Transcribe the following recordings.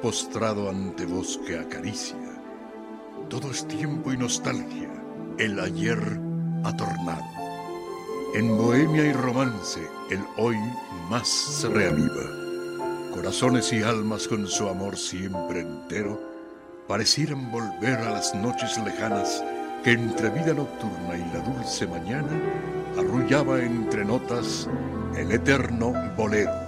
Postrado ante voz que acaricia. Todo es tiempo y nostalgia, el ayer atornado. En bohemia y romance, el hoy más se reaviva. Corazones y almas con su amor siempre entero parecieran volver a las noches lejanas que entre vida nocturna y la dulce mañana arrullaba entre notas el eterno bolero.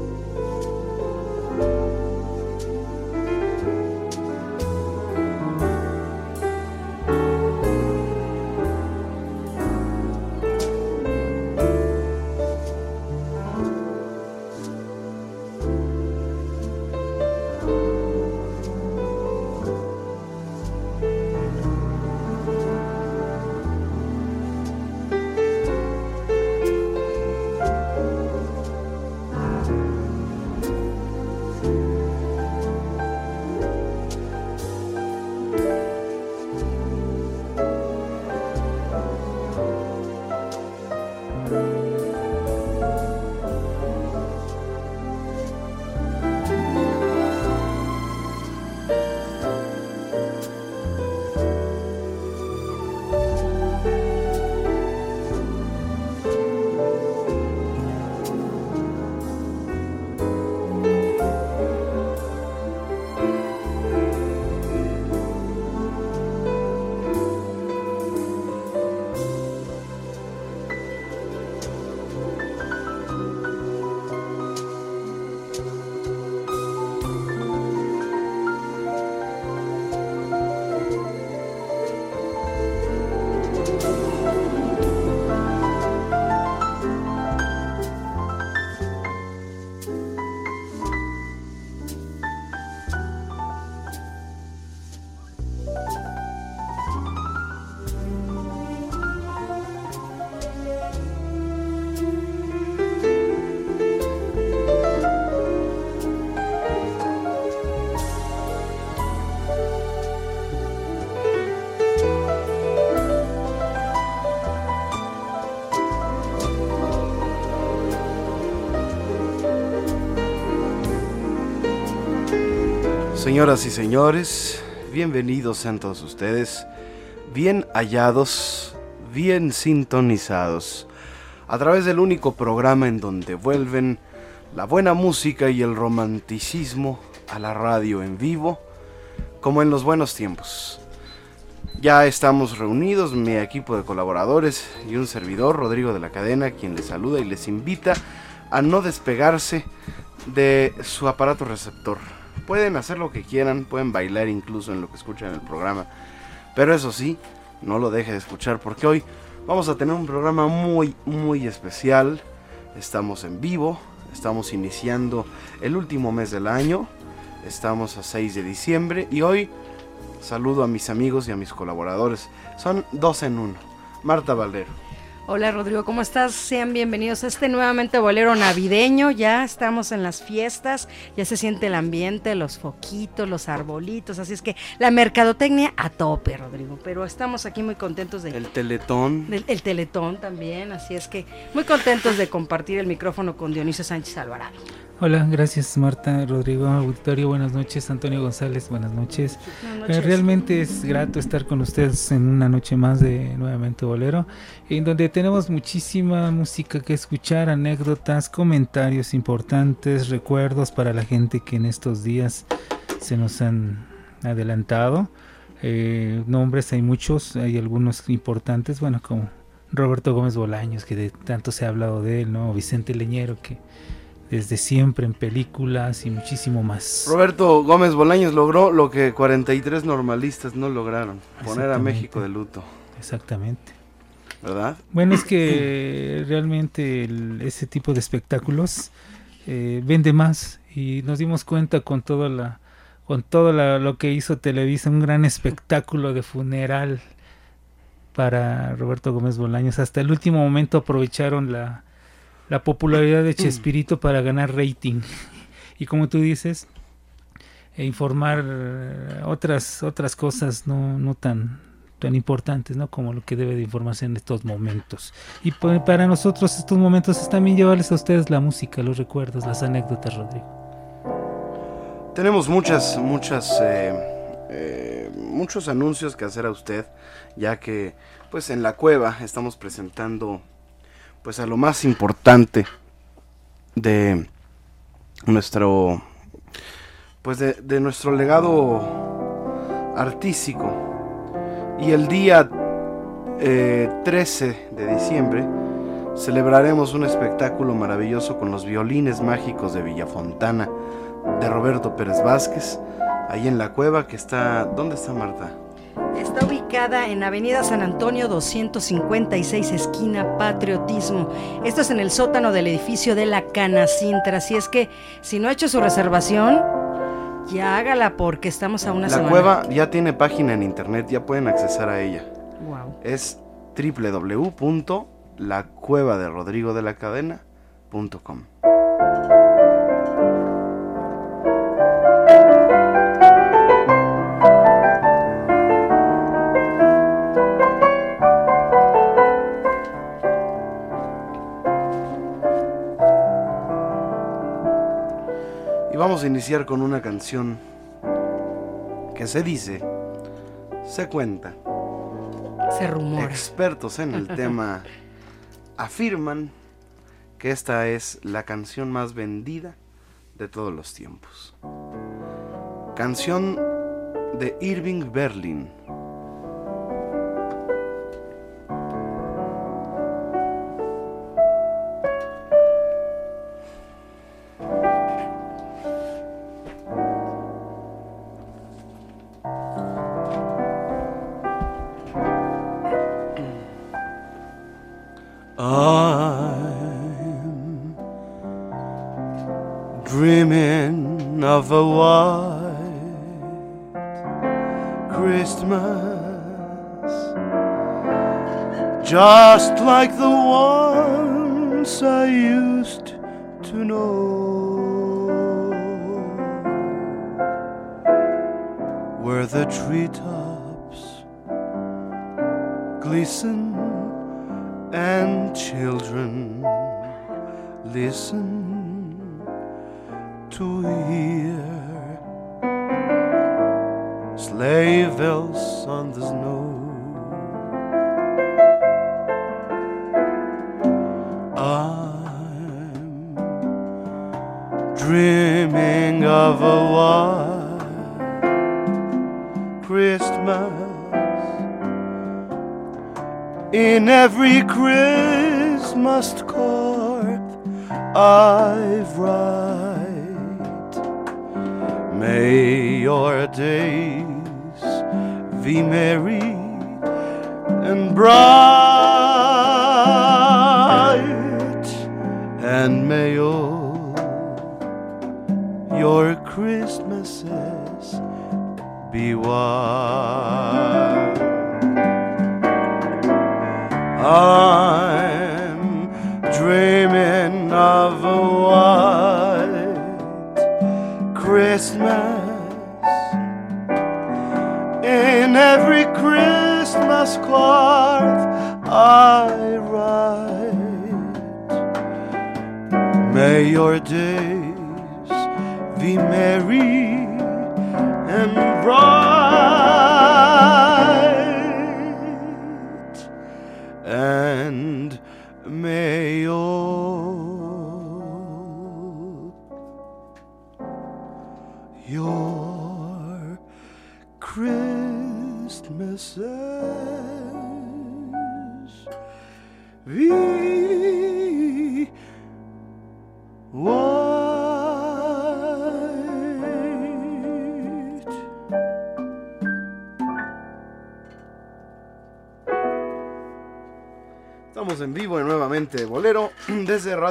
Señoras y señores, bienvenidos sean todos ustedes, bien hallados, bien sintonizados, a través del único programa en donde vuelven la buena música y el romanticismo a la radio en vivo, como en los buenos tiempos. Ya estamos reunidos, mi equipo de colaboradores y un servidor, Rodrigo de la Cadena, quien les saluda y les invita a no despegarse de su aparato receptor Pueden hacer lo que quieran, pueden bailar incluso en lo que escuchan en el programa. Pero eso sí, no lo deje de escuchar porque hoy vamos a tener un programa muy, muy especial. Estamos en vivo, estamos iniciando el último mes del año. Estamos a 6 de diciembre y hoy saludo a mis amigos y a mis colaboradores. Son dos en uno. Marta Valdero. Hola Rodrigo, ¿cómo estás? Sean bienvenidos a este nuevamente bolero navideño. Ya estamos en las fiestas, ya se siente el ambiente, los foquitos, los arbolitos. Así es que la mercadotecnia a tope, Rodrigo. Pero estamos aquí muy contentos de. El teletón. el teletón también. Así es que muy contentos de compartir el micrófono con Dionisio Sánchez Alvarado. Hola, gracias Marta, Rodrigo, auditorio, buenas noches, Antonio González, buenas noches. Eh, realmente es grato estar con ustedes en una noche más de Nuevamente Bolero, en donde tenemos muchísima música que escuchar, anécdotas, comentarios importantes, recuerdos para la gente que en estos días se nos han adelantado. Eh, nombres hay muchos, hay algunos importantes, bueno, como Roberto Gómez Bolaños, que de tanto se ha hablado de él, ¿no? Vicente Leñero, que desde siempre en películas y muchísimo más. Roberto Gómez Bolaños logró lo que 43 normalistas no lograron, poner a México de luto. Exactamente. ¿Verdad? Bueno, es que realmente ese tipo de espectáculos eh, vende más y nos dimos cuenta con toda la con todo lo que hizo Televisa, un gran espectáculo de funeral para Roberto Gómez Bolaños. Hasta el último momento aprovecharon la, la popularidad de Chespirito para ganar rating. Y como tú dices, e informar eh, otras otras cosas no, no tan tan importantes, ¿no? Como lo que debe de informarse en estos momentos. Y pues, para nosotros estos momentos es también llevarles a ustedes la música, los recuerdos, las anécdotas, Rodrigo. Tenemos muchas, muchas, eh, eh, muchos anuncios que hacer a usted, ya que, pues, en la cueva estamos presentando pues a lo más importante de nuestro pues de, nuestro legado artístico y el día 13 eh, de diciembre celebraremos un espectáculo maravilloso con los violines mágicos de Villafontana de Roberto Pérez Vázquez ahí en la cueva que está ¿dónde está Marta? Está ubicada en Avenida San Antonio 256, esquina Patriotismo. Esto es en el sótano del edificio de la Canacintra. Así es que si no ha hecho su reservación, ya hágala porque estamos a una la semana. La cueva ya tiene página en internet, ya pueden accesar a ella. Wow. Es www.lacuevaderodrigodelacadena.com. vamos a iniciar con una canción que se dice, se cuenta, se rumora. Expertos en el tema afirman que esta es la canción más vendida de todos los tiempos. Canción de Irving Berlin. be one.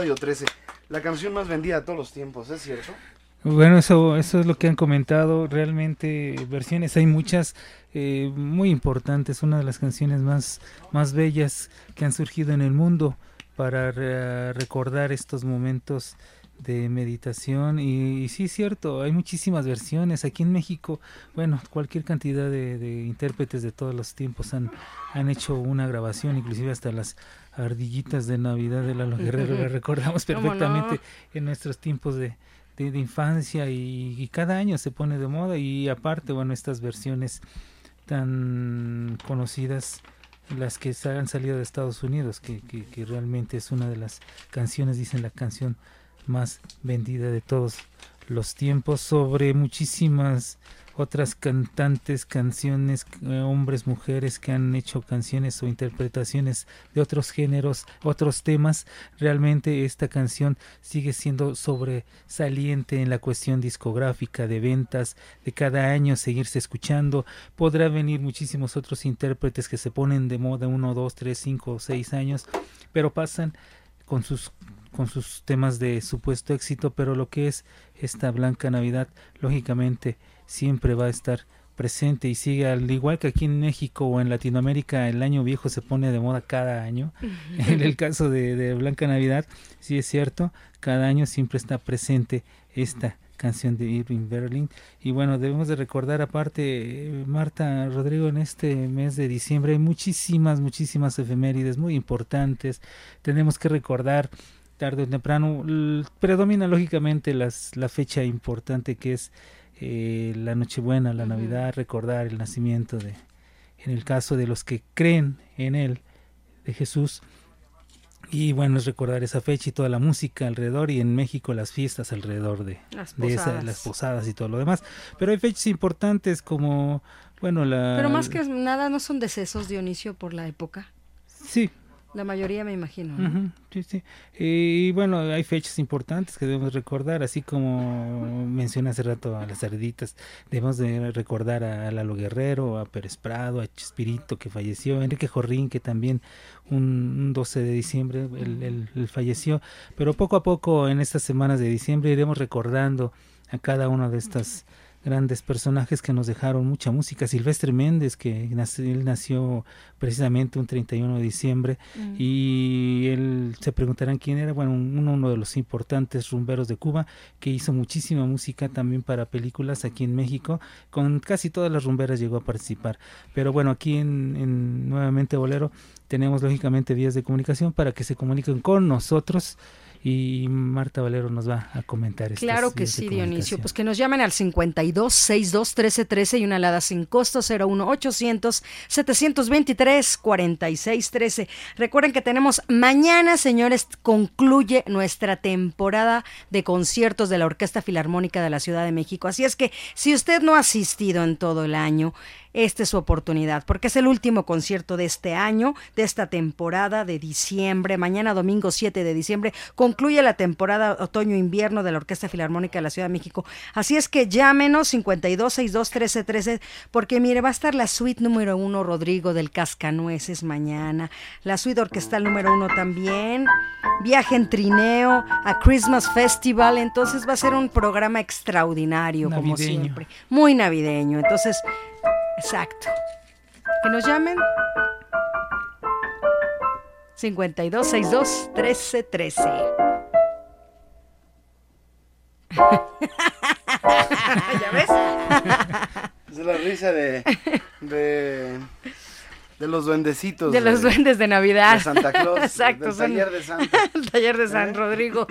Radio 13. La canción más vendida de todos los tiempos, ¿es cierto? Bueno, eso, eso es lo que han comentado. Realmente versiones hay muchas eh, muy importantes. Una de las canciones más, más bellas que han surgido en el mundo para re- recordar estos momentos de meditación. Y, y sí, es cierto, hay muchísimas versiones. Aquí en México, bueno, cualquier cantidad de, de intérpretes de todos los tiempos han, han hecho una grabación, inclusive hasta las ardillitas de Navidad de Lalo Guerrero, la recordamos perfectamente en nuestros tiempos de, de, de infancia y, y cada año se pone de moda y aparte, bueno, estas versiones tan conocidas, las que han salido de Estados Unidos, que, que, que realmente es una de las canciones, dicen la canción más vendida de todos los tiempos, sobre muchísimas otras cantantes, canciones, eh, hombres, mujeres que han hecho canciones o interpretaciones de otros géneros, otros temas. Realmente esta canción sigue siendo sobresaliente en la cuestión discográfica, de ventas, de cada año seguirse escuchando. Podrá venir muchísimos otros intérpretes que se ponen de moda uno, dos, tres, cinco, seis años, pero pasan con sus con sus temas de supuesto éxito, pero lo que es esta Blanca Navidad, lógicamente, siempre va a estar presente y sigue al igual que aquí en México o en Latinoamérica el año viejo se pone de moda cada año. En el caso de, de Blanca Navidad sí es cierto cada año siempre está presente esta canción de Irving Berlin. Y bueno debemos de recordar aparte Marta Rodrigo en este mes de diciembre hay muchísimas muchísimas efemérides muy importantes. Tenemos que recordar tarde o temprano predomina lógicamente las, la fecha importante que es eh, la Nochebuena, la. Navidad, recordar el nacimiento de, en el caso de los que creen en él, de Jesús. Y bueno, es recordar esa fecha y toda la música alrededor y en México las fiestas alrededor de, Las de esa- las posadas y todo lo demás. Pero hay fechas importantes como, bueno, la... Pero más que nada, ¿no son decesos, Dionisio, por la época? Sí, La mayoría me imagino. sí, sí. Y bueno, hay fechas importantes que debemos recordar, así como mencioné hace rato a las arditas, debemos de recordar a Lalo Guerrero, a Pérez Prado, a Chespirito que falleció, a Enrique Jorrín que también un, un 12 de diciembre él, falleció, pero poco a poco en estas semanas de diciembre iremos recordando a cada uno de estas grandes personajes que nos dejaron mucha música. Silvestre Méndez, que nació, él nació precisamente un 31 de diciembre, Mm. y él se preguntarán quién era, bueno, un- uno de los importantes rumberos de Cuba que hizo muchísima música también para películas aquí en México, con casi todas las rumberas llegó a participar. Pero bueno, aquí en, en nuevamente Bolero tenemos lógicamente vías de comunicación para que se comuniquen con nosotros y Marta Valero nos va a comentar estas Claro que sí, Dionisio. Pues que nos llamen al 52 62 13 13 y una alada sin costo 01 800 723 46 13. Recuerden que tenemos mañana, señores, concluye nuestra temporada de conciertos de la Orquesta Filarmónica de la Ciudad de México. Así es que si usted no ha asistido en todo el año, esta es su oportunidad, porque es el último concierto de este año, de esta temporada de diciembre. Mañana, domingo 7 de diciembre, concluye la temporada otoño-invierno de la Orquesta Filarmónica de la Ciudad de México. Así es que llámenos 52 62 13 13, porque mire, va a estar la suite número uno, Rodrigo del Cascanueces, mañana. La suite orquestal número uno también. Viaje en trineo a Christmas Festival. Entonces va a ser un programa extraordinario, como siempre. Muy navideño. Entonces, exacto. Que nos llamen 5262 1313. ¿Ya ves? Es la risa de, de, de los duendecitos. De los duendes de Navidad. De Santa Claus. Exacto. Del son- taller de Santa. el taller de San ¿Eh? Rodrigo.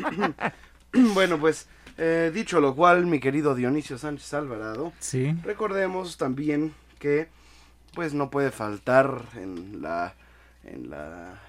Bueno, pues, eh, dicho lo cual, mi querido Dionisio Sánchez Alvarado, Sí. recordemos también que, pues, no puede faltar en la, en la,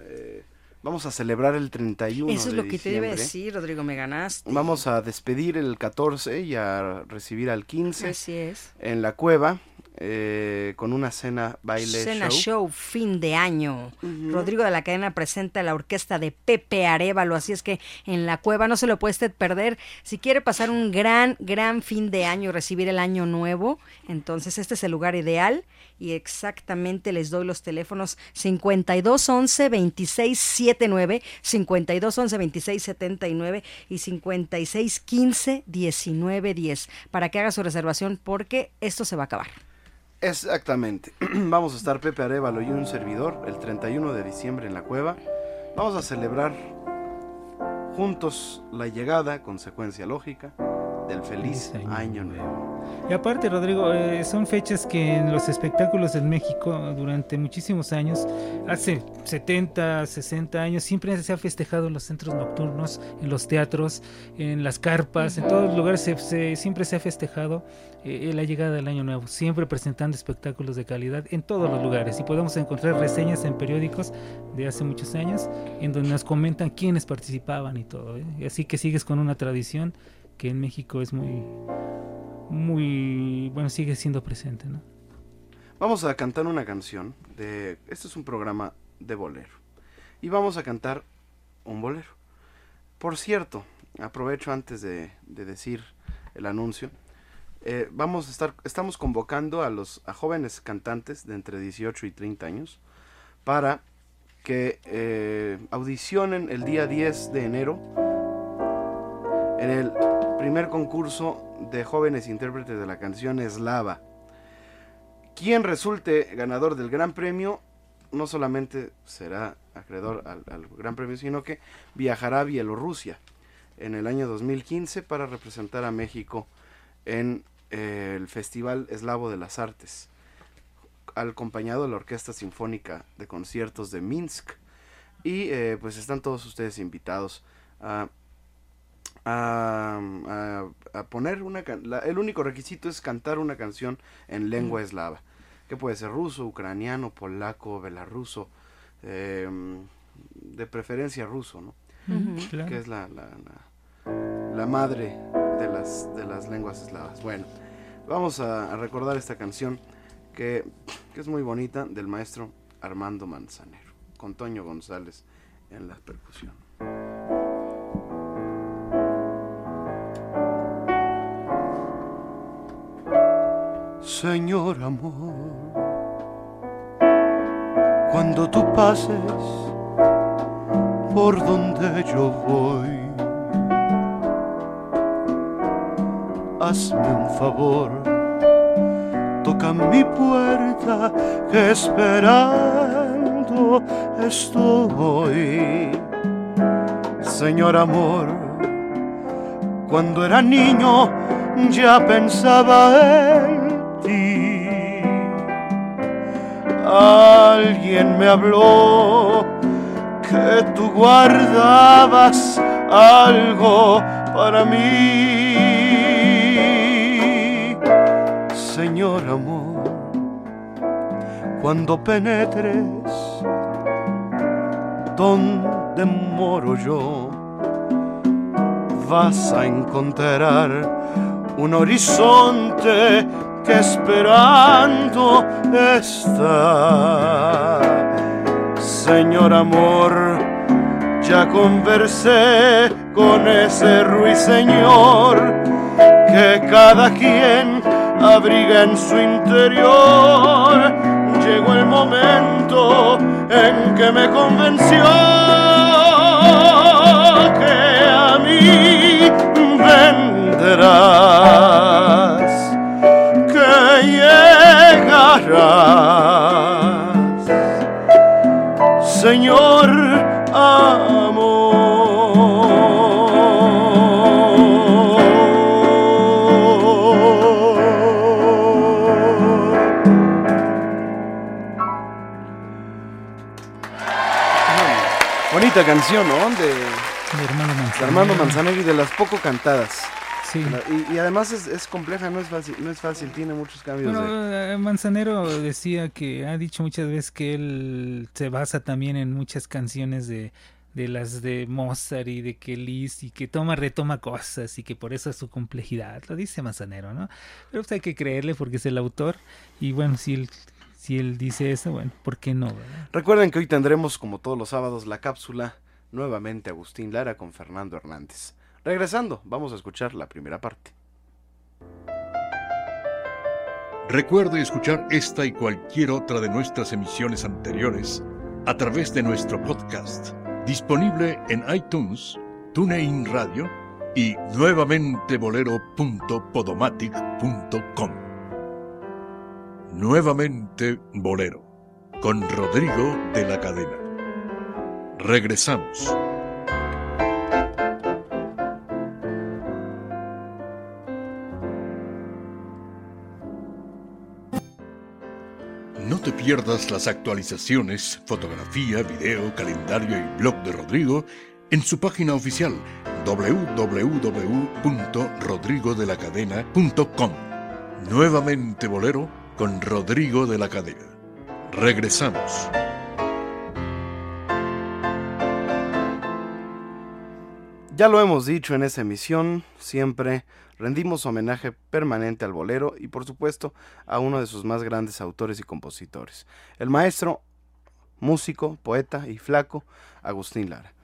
eh, vamos a celebrar el 31 Eso es de lo que te iba a decir, Rodrigo, me ganaste. Vamos a despedir el 14 y a recibir al 15 Así es. en la cueva eh, con una cena baile Cena show. show. fin de año. Rodrigo de la Cadena presenta la orquesta de Pepe Arevalo, así es que en la cueva no se lo puede usted perder. Si quiere pasar un gran, gran fin de año y recibir el año nuevo, entonces este es el lugar ideal y exactamente les doy los teléfonos 5211 2679, 5211 2679 y 5615 1910 para que haga su reservación porque esto se va a acabar. Exactamente. Vamos a estar Pepe Arevalo y un servidor el 31 de diciembre en la cueva. Vamos a celebrar juntos la llegada, consecuencia lógica, del feliz Feliz año año nuevo. Y aparte, Rodrigo, eh, son fechas que en los espectáculos en México durante muchísimos años, hace 70, 60 años, siempre se ha festejado en los centros nocturnos, en los teatros, en las carpas, en todos los lugares se- se- siempre se ha festejado eh, la llegada del año nuevo, siempre presentando espectáculos de calidad en todos los lugares. Y podemos encontrar reseñas en periódicos de hace muchos años en donde nos comentan quiénes participaban y todo. ¿eh? Así que sigues con una tradición que en México es muy muy bueno sigue siendo presente no Vamos a cantar una canción de... Este es un programa de bolero. Y vamos a cantar un bolero. Por cierto, aprovecho antes de, de decir el anuncio. eh, vamos a estar, estamos convocando a los a jóvenes cantantes de entre 18 y 30 años para que eh, audicionen el día 10 de enero en el primer concurso de jóvenes intérpretes de la canción Eslava. Quien resulte ganador del Gran Premio no solamente será acreedor al, Gran Premio, sino que viajará a Bielorrusia en el año 2015 para representar a México en eh, el Festival Eslavo de las Artes, acompañado de la Orquesta Sinfónica de Conciertos de Minsk. Y eh, pues están todos ustedes invitados a, a, a- a poner una... can- la- el único requisito es cantar una canción en lengua eslava, que puede ser ruso, ucraniano, polaco, belarruso, eh, de preferencia ruso, ¿no? Claro. que es la, la, la- la madre de las, de las lenguas eslavas. Bueno, vamos a, a recordar esta canción que, que es muy bonita del maestro Armando Manzanero, con Toño González en la percusión. Señor amor, cuando tú pases por donde yo voy. Hazme un favor, toca mi puerta que esperando estoy. Señor amor, cuando era niño ya pensaba en Alguien me habló que tú guardabas algo para mí. Señor amor, cuando penetres donde moro yo, vas a encontrar un horizonte que esperando está. Señor amor, ya conversé con ese ruiseñor que cada quien abriga en su interior. Llegó el momento en que me convenció que a mí vendrás, Señor amor. Bonita canción, ¿no? De, de Hermano Manzanegui. De de las poco cantadas. Sí. Y, y además es, es, compleja, no es fácil, no es fácil, tiene muchos cambios. Bueno, de... Manzanero decía que ha dicho muchas veces que él se basa también en muchas canciones de, de las de Mozart y de que Liszt y que toma, retoma cosas y que por eso es su complejidad. Lo dice Manzanero, ¿no? Pero pues hay que creerle porque es el autor y bueno, si él, si él dice eso, bueno, ¿por qué no? ¿verdad? Recuerden que hoy tendremos, como todos los sábados, la cápsula nuevamente Agustín Lara con Fernando Hernández. Regresando, vamos a escuchar la primera parte. Recuerde escuchar esta y cualquier otra de nuestras emisiones anteriores a través de nuestro podcast, disponible en iTunes, TuneIn Radio y nuevamente bolero.podomatic.com. Nuevamente Bolero, con Rodrigo de la Cadena. Regresamos. Las actualizaciones, fotografía, video, calendario y blog de Rodrigo en su página oficial www.rodrigodelacadena.com. Nuevamente Bolero con Rodrigo de la Cadena. Regresamos. Ya lo hemos dicho en esta emisión, siempre rendimos homenaje permanente al bolero y por supuesto a uno de sus más grandes autores y compositores, el maestro, músico, poeta y flaco Agustín Lara.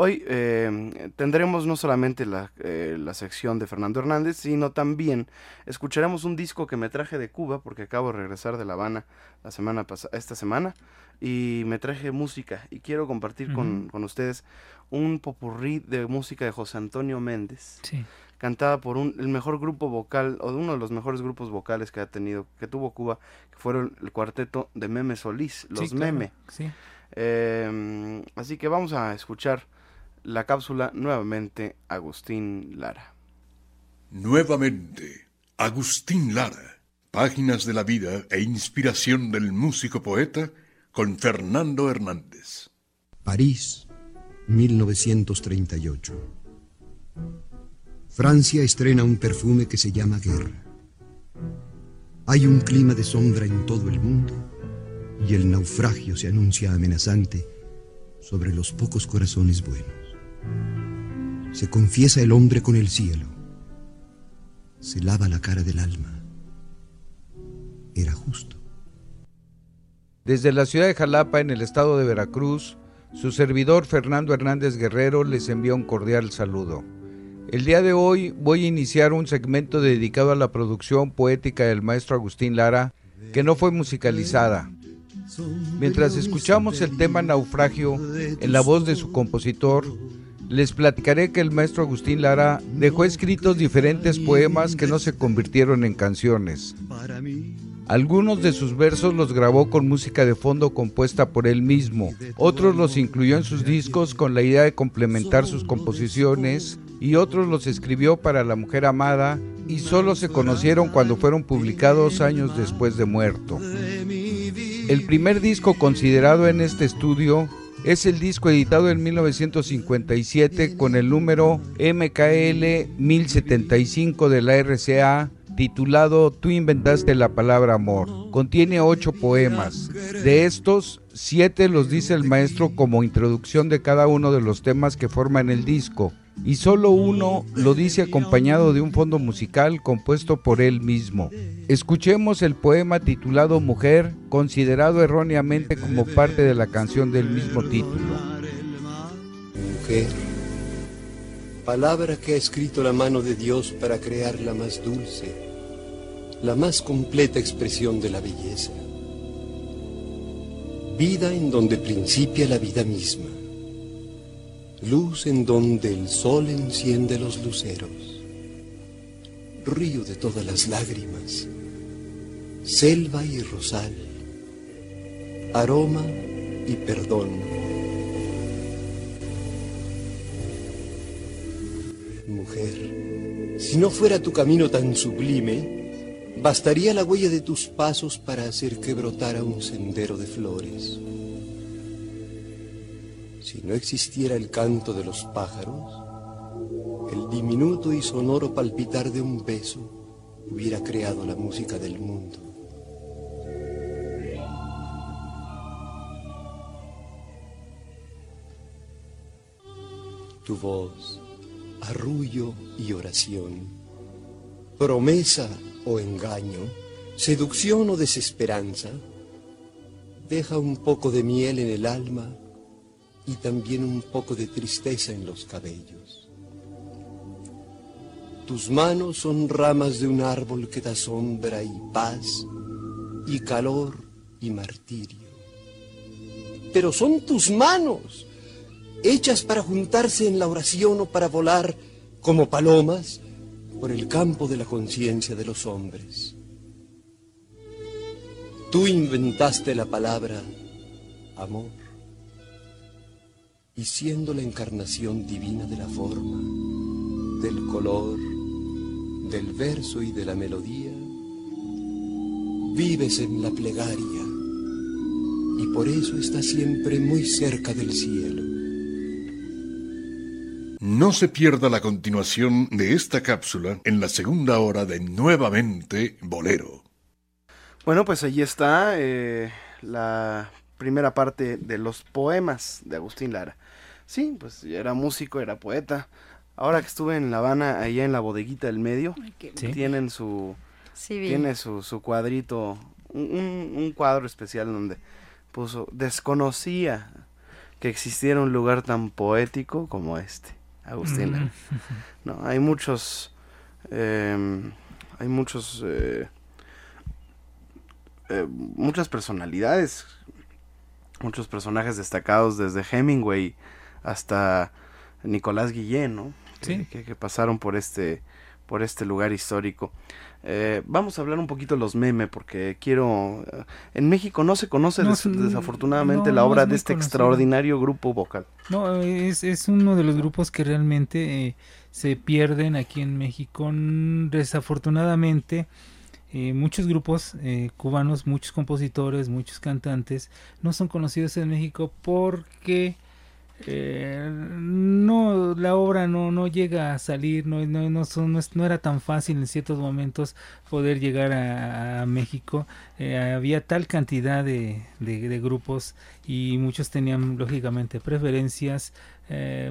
Hoy eh, tendremos no solamente la, eh, la, sección de Fernando Hernández, sino también escucharemos un disco que me traje de Cuba, porque acabo de regresar de La Habana la semana esta semana, y me traje música y quiero compartir uh -huh. con, con, ustedes un popurrí de música de José Antonio Méndez. Sí. Cantada por un, el mejor grupo vocal, o uno de los mejores grupos vocales que ha tenido, que tuvo Cuba, que fueron el cuarteto de Meme Solís, los sí, claro. Meme. Sí. Eh, así que vamos a escuchar la cápsula nuevamente Agustín Lara. Nuevamente, Agustín Lara, páginas de la vida e inspiración del músico poeta con Fernando Hernández. París, 1938. Francia estrena un perfume que se llama guerra. Hay un clima de sombra en todo el mundo y el naufragio se anuncia amenazante sobre los pocos corazones buenos. Se confiesa el hombre con el cielo. Se lava la cara del alma. Era justo. Desde la ciudad de Jalapa, en el estado de Veracruz, su servidor Fernando Hernández Guerrero les envía un cordial saludo. El día de hoy voy a iniciar un segmento dedicado a la producción poética del maestro Agustín Lara, que no fue musicalizada. Mientras escuchamos el tema Naufragio en la voz de su compositor, les platicaré que el maestro Agustín Lara dejó escritos diferentes poemas que no se convirtieron en canciones. Algunos de sus versos los grabó con música de fondo compuesta por él mismo, otros los incluyó en sus discos con la idea de complementar sus composiciones y otros los escribió para la mujer amada y solo se conocieron cuando fueron publicados años después de muerto. El primer disco considerado en este estudio es el disco editado en 1957 con el número MKL 1075 de la RCA titulado Tú inventaste la palabra amor. Contiene ocho poemas. De estos, siete los dice el maestro como introducción de cada uno de los temas que forman el disco, y solo uno lo dice acompañado de un fondo musical compuesto por él mismo. Escuchemos el poema titulado Mujer, considerado erróneamente como parte de la canción del mismo título. Mujer, palabra que ha escrito la mano de Dios para crear la más dulce, la más completa expresión de la belleza. Vida en donde principia la vida misma. Luz en donde el sol enciende los luceros. Río de todas las lágrimas. Selva y rosal. Aroma y perdón. Mujer, si no fuera tu camino tan sublime, bastaría la huella de tus pasos para hacer que brotara un sendero de flores. Si no existiera el canto de los pájaros, el diminuto y sonoro palpitar de un beso hubiera creado la música del mundo. Tu voz, arrullo y oración, promesa o engaño, seducción o desesperanza, deja un poco de miel en el alma y también un poco de tristeza en los cabellos. Tus manos son ramas de un árbol que da sombra y paz y calor y martirio. Pero son tus manos, hechas para juntarse en la oración o para volar como palomas por el campo de la conciencia de los hombres. Tú inventaste la palabra amor y siendo la encarnación divina de la forma, del color, del verso y de la melodía, vives en la plegaria y por eso estás siempre muy cerca del cielo. No se pierda la continuación de esta cápsula en la segunda hora de Nuevamente Bolero. Bueno, pues allí está eh, la primera parte de los poemas de Agustín Lara. Sí, pues era músico, era poeta. Ahora que estuve en La Habana, allá en la bodeguita del medio, tienen su tiene su, su cuadrito, un, un, cuadro especial donde puso desconocía que existiera un lugar tan poético como este, Agustín Lara. No, hay muchos, eh, hay muchos eh, eh, muchas personalidades, muchos personajes destacados desde Hemingway hasta Nicolás Guillén, ¿no? Que, que, pasaron por este, por este lugar histórico. Eh, vamos a hablar un poquito de los memes porque quiero... Eh, en México no se conoce desafortunadamente la obra de este extraordinario grupo vocal. No, es, es uno de los grupos que realmente se pierden aquí en México. Desafortunadamente eh, muchos grupos eh, cubanos, muchos compositores, muchos cantantes no son conocidos en México porque eh, no la obra no, no llega a salir, no, no, no, son, no, era tan fácil en ciertos momentos poder llegar a, México. había tal cantidad de, de, grupos y muchos tenían lógicamente preferencias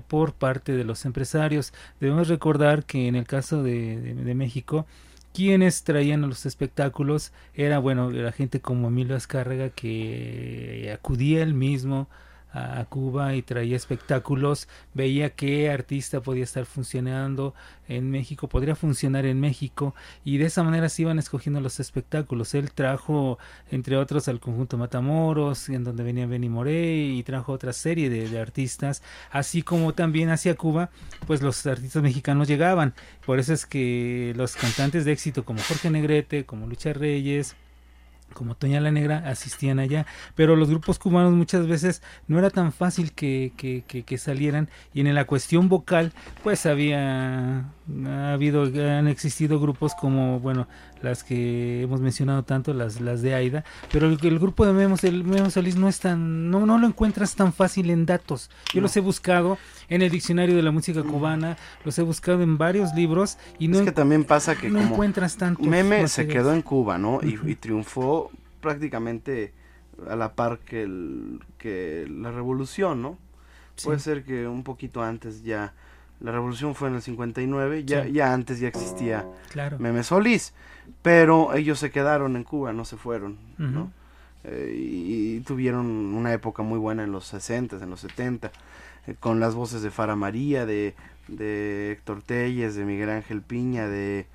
por parte de los empresarios. Debemos recordar que en el caso de, de México, quienes traían los espectáculos era bueno la gente como Emilio Azcárraga que acudía él mismo a Cuba y traía espectáculos, veía qué artista podía estar funcionando en México, podría funcionar en México y de esa manera se iban escogiendo los espectáculos. Él trajo, entre otros, al conjunto Matamoros, en donde venía Benny Moré y trajo otra serie de, de artistas, así como también hacia Cuba, pues los artistas mexicanos llegaban. Por eso es que los cantantes de éxito como Jorge Negrete, como Lucha Reyes, como Toña la Negra asistían allá, pero los grupos cubanos muchas veces no era tan fácil que, que, que, salieran y en la cuestión vocal pues había ha habido han existido grupos como bueno las que hemos mencionado tanto las las de Aida pero el, grupo de Memo, el Memo Solís no es tan no, no lo encuentras tan fácil en datos. Yo los he buscado en el diccionario de la música cubana los he buscado en varios libros y no es que también pasa que no encuentras tanto Meme se quedó en Cuba no y, y triunfó prácticamente a la par que, el, que la revolución, ¿no? Puede ser que un poquito antes ya, la revolución fue en el 59, ya, ya antes ya existía claro. Meme Solís, pero ellos se quedaron en Cuba, no se fueron, ¿no? Eh, y, tuvieron una época muy buena en los 60, en los 70, eh, con las voces de Fara María, de, de Héctor Telles, de Miguel Ángel Piña, de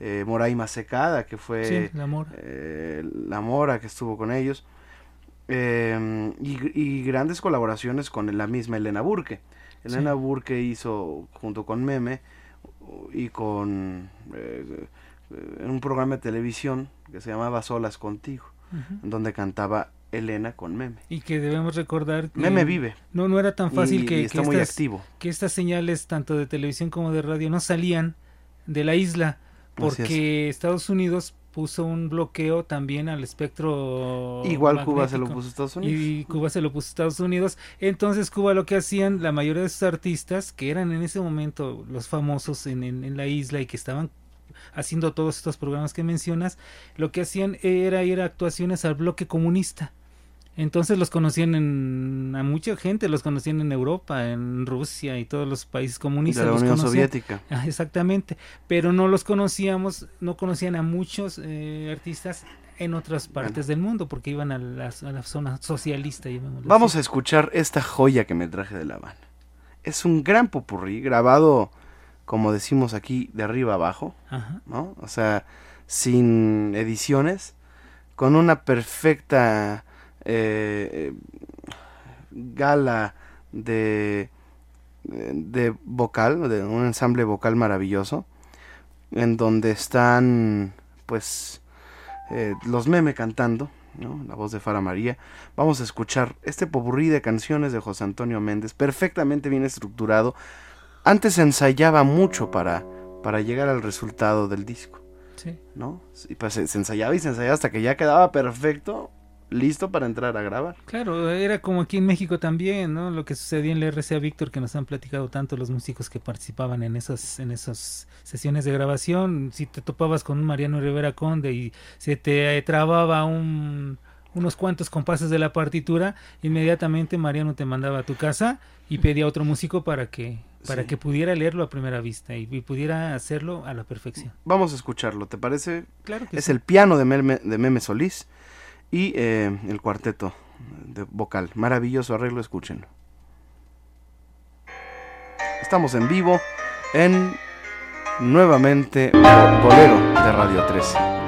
eh, Moraima Secada, que fue la, Mora. Eh, la Mora que estuvo con ellos, em, y, grandes colaboraciones con la misma Elena Burke. Elena Burke hizo junto con Meme y con eh, un programa de televisión que se llamaba Solas Contigo, donde cantaba Elena con Meme. Y que debemos recordar que Meme vive. No, no era tan fácil que, está muy activo. que estas señales tanto de televisión como de radio no salían de la isla porque Estados Unidos puso un bloqueo también al espectro. Igual Cuba se lo puso a Estados Unidos. Y Cuba se lo puso a Estados Unidos. Entonces Cuba lo que hacían, la mayoría de sus artistas, que eran en ese momento los famosos en, en, la isla y que estaban haciendo todos estos programas que mencionas, lo que hacían era ir a actuaciones al bloque comunista. Entonces los conocían en, a mucha gente, los conocían en Europa, en Rusia y todos los países comunistas. De la Unión Soviética. Ah, exactamente, pero no los conocíamos, no conocían a muchos eh, artistas en otras partes del mundo porque iban a la, a la zona socialista. Vamos a escuchar esta joya que me traje de La Habana. Es un gran popurrí grabado, como decimos aquí, de arriba abajo, ¿no? O sea, sin ediciones, con una perfecta eh, gala de, de vocal, de un ensamble vocal maravilloso, en donde están pues eh, los meme cantando, la voz de Fara María. Vamos a escuchar este popurrí de canciones de José Antonio Méndez, perfectamente bien estructurado. Antes se ensayaba mucho para, para llegar al resultado del disco. ¿No? Y pues se ensayaba y se ensayaba hasta que ya quedaba perfecto listo para entrar a grabar. Claro, era como aquí en México también, ¿no? Lo que sucedía en la RCA Víctor, que nos han platicado tanto los músicos que participaban en esas, en esas sesiones de grabación. Si te topabas con un Mariano Rivera Conde y se te trababa un, unos cuantos compases de la partitura, inmediatamente Mariano te mandaba a tu casa y pedía a otro músico para que para que pudiera leerlo a primera vista y, pudiera hacerlo a la perfección. Vamos a escucharlo, ¿te parece? Claro que Es el piano de de Meme Solís y eh, el cuarteto de vocal. Maravilloso arreglo, escúchenlo. Estamos en vivo en nuevamente Bolero de Radio 13.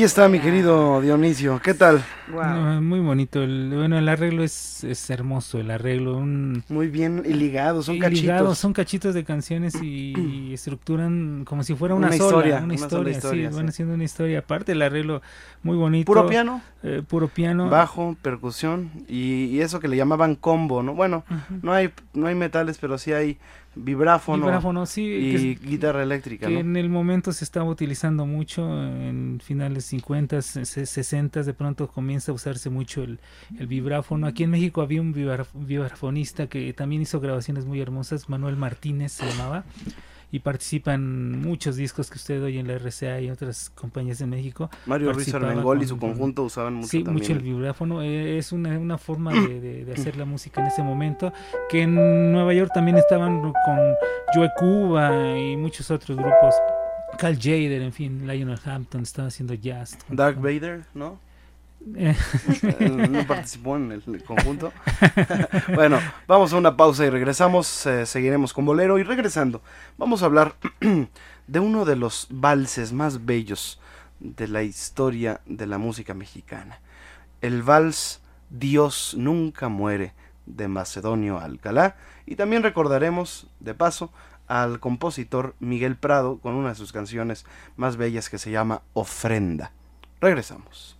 Ahí está mi querido Dionisio. ¿Qué tal? No, muy bonito. El, bueno, el arreglo es, es hermoso. El arreglo, un. Muy bien y ligado, son y cachitos. ligados, son cachitos de canciones y, y estructuran como si fuera una, Una sola, historia, una una sola historia, sí, van haciendo una historia. Aparte el arreglo muy bonito. Puro piano, eh, puro piano. bajo, percusión y, y eso que le llamaban combo, ¿no? Bueno, no hay no hay metales, pero sí hay vibráfono, Vibráfono, sí, y guitarra eléctrica, que ¿no? en el momento se estaba utilizando mucho en finales 50, 60, de pronto comienza a usarse mucho el, el vibráfono. Aquí en México había un vibra- vibrafonista que también hizo grabaciones muy hermosas, Manuel Martínez se llamaba, y participa en muchos discos que usted oye en la RCA y otras compañías de México. Mario participaba Armengol y su con- conjunto usaban mucho Sí, también. mucho el vibráfono. eh, es una, una forma de, de- de hacer la música en ese momento. Que en Nueva York también estaban con Joe Cuba y muchos otros grupos. Cal Jader, en fin, Lionel Hampton estaba haciendo jazz. Dark Vader, ¿no? Eh, no participó en el conjunto. bueno, vamos a una pausa y regresamos. eh, seguiremos con Bolero y regresando. Vamos a hablar de uno de los valses más bellos de la historia de la música mexicana. El vals Dios nunca muere de Macedonio Alcalá. Y también recordaremos, de paso, al compositor Miguel Prado con una de sus canciones más bellas que se llama Ofrenda. Regresamos.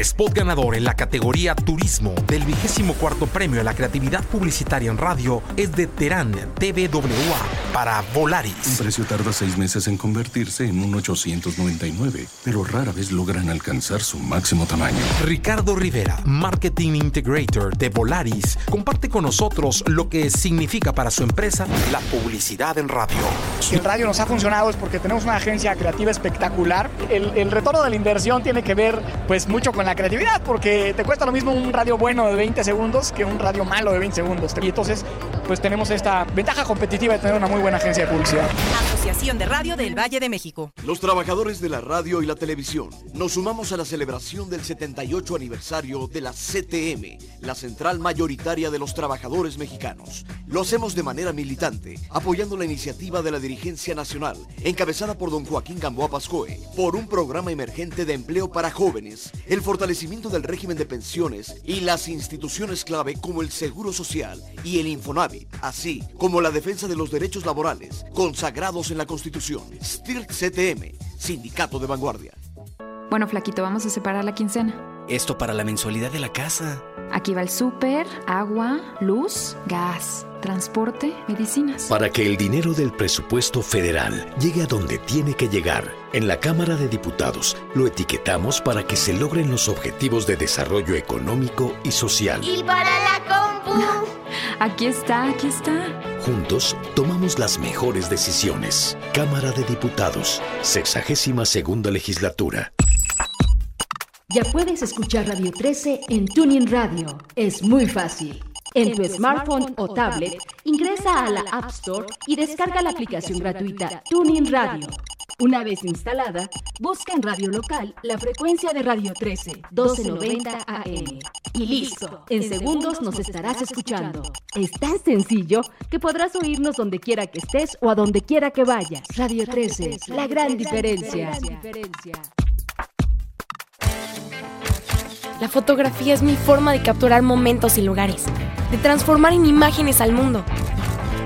El spot ganador en la categoría Turismo del vigésimo cuarto premio a la creatividad publicitaria en radio es de Terán TVWA para Un Volaris. precio tarda seis meses en convertirse en un 899, pero rara vez logran alcanzar su máximo tamaño. Ricardo Rivera, Marketing Integrator de Volaris, comparte con nosotros lo que significa para su empresa la publicidad en radio. Si el radio nos ha funcionado es porque tenemos una agencia creativa espectacular. El, el retorno de la inversión tiene que ver pues mucho con la creatividad porque te cuesta lo mismo un radio bueno de 20 segundos que un radio malo de 20 segundos. Y entonces pues tenemos esta ventaja competitiva de tener una muy buena agencia de publicidad. De Radio del Valle de México. Los trabajadores de la radio y la televisión nos sumamos a la celebración del 78 aniversario de la CTM, la central mayoritaria de los trabajadores mexicanos. Lo hacemos de manera militante, apoyando la iniciativa de la dirigencia nacional, encabezada por don Joaquín Gamboa Pascoe, por un programa emergente de empleo para jóvenes, el fortalecimiento del régimen de pensiones y las instituciones clave como el Seguro Social y el Infonavit, así como la defensa de los derechos laborales consagrados en la Constitución. STIRT CTM, Sindicato de Vanguardia. Bueno, flaquito, vamos a separar la quincena. Esto para la mensualidad de la casa. Aquí va el súper, agua, luz, gas, transporte, medicinas. Para que el dinero del presupuesto federal llegue a donde tiene que llegar, en la Cámara de Diputados lo etiquetamos para que se logren los objetivos de desarrollo económico y social. Y para la compu. Aquí está, aquí está. Juntos tomamos las mejores decisiones. Cámara de Diputados, 62 segunda legislatura. Ya puedes escuchar Radio 13 en Tuning Radio. Es muy fácil. En tu smartphone o tablet, ingresa a la App Store y descarga la aplicación gratuita Tuning Radio. Una vez instalada, busca en radio local la frecuencia de Radio 13, 1290 AM. Y listo, en segundos nos estarás escuchando. Es tan sencillo que podrás oírnos donde quiera que estés o a donde quiera que vayas. Radio 13, la gran diferencia. La fotografía es mi forma de capturar momentos y lugares, de transformar en imágenes al mundo.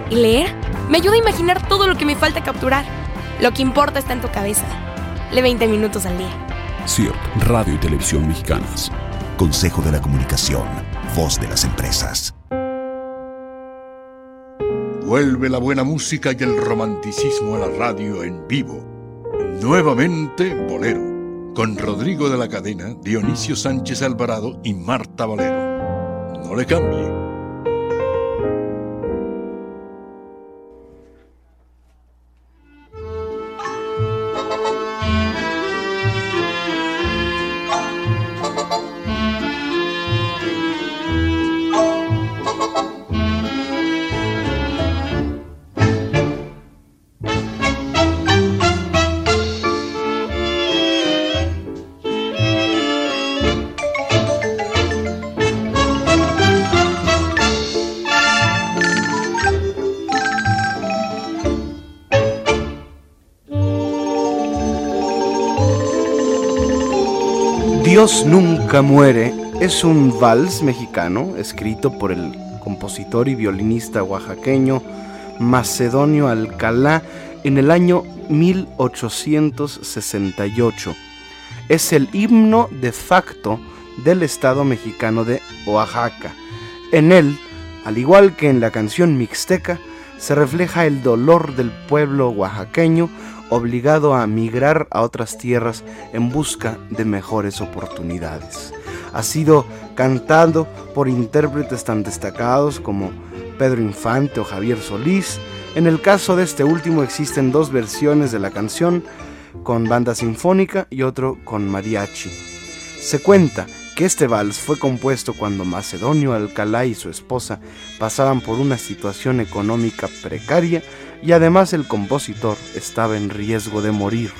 Y leer me ayuda a imaginar todo lo que me falta capturar. Lo que importa está en tu cabeza. Le 20 minutos al día. CIRT, Radio y Televisión Mexicanas. Consejo de la Comunicación, voz de las empresas. Vuelve la buena música y el romanticismo a la radio en vivo. Nuevamente Bolero con Rodrigo de la Cadena, Dionisio Sánchez Alvarado y Marta Valero. No le cambie. Dios nunca muere es un vals mexicano escrito por el compositor y violinista oaxaqueño Macedonio Alcalá en el año 1868. Es el himno de facto del Estado mexicano de Oaxaca. En él, al igual que en la canción mixteca, se refleja el dolor del pueblo oaxaqueño obligado a migrar a otras tierras en busca de mejores oportunidades. Ha sido cantado por intérpretes tan destacados como Pedro Infante o Javier Solís. En el caso de este último existen dos versiones de la canción, con banda sinfónica y otro con mariachi. Se cuenta que este vals fue compuesto cuando Macedonio Alcalá y su esposa pasaban por una situación económica precaria y además el compositor estaba en riesgo de morir.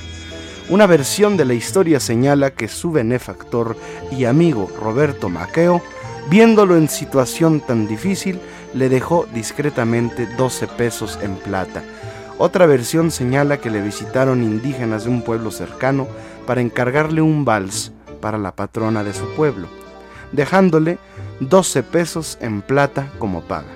Una versión de la historia señala que su benefactor y amigo Roberto Maqueo, viéndolo en situación tan difícil, le dejó discretamente 12 pesos en plata. Otra versión señala que le visitaron indígenas de un pueblo cercano para encargarle un vals para la patrona de su pueblo, dejándole 12 pesos en plata como paga.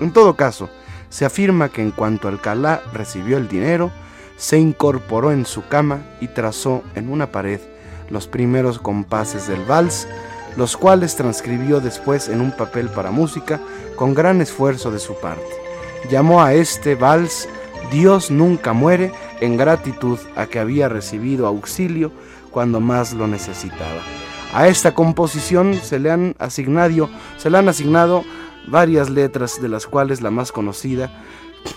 En todo caso, se afirma que en cuanto Alcalá recibió el dinero, se incorporó en su cama y trazó en una pared los primeros compases del vals, los cuales transcribió después en un papel para música con gran esfuerzo de su parte. Llamó a este vals Dios nunca muere en gratitud a que había recibido auxilio cuando más lo necesitaba. A esta composición se le han asignado, se le han asignado varias letras de las cuales la más conocida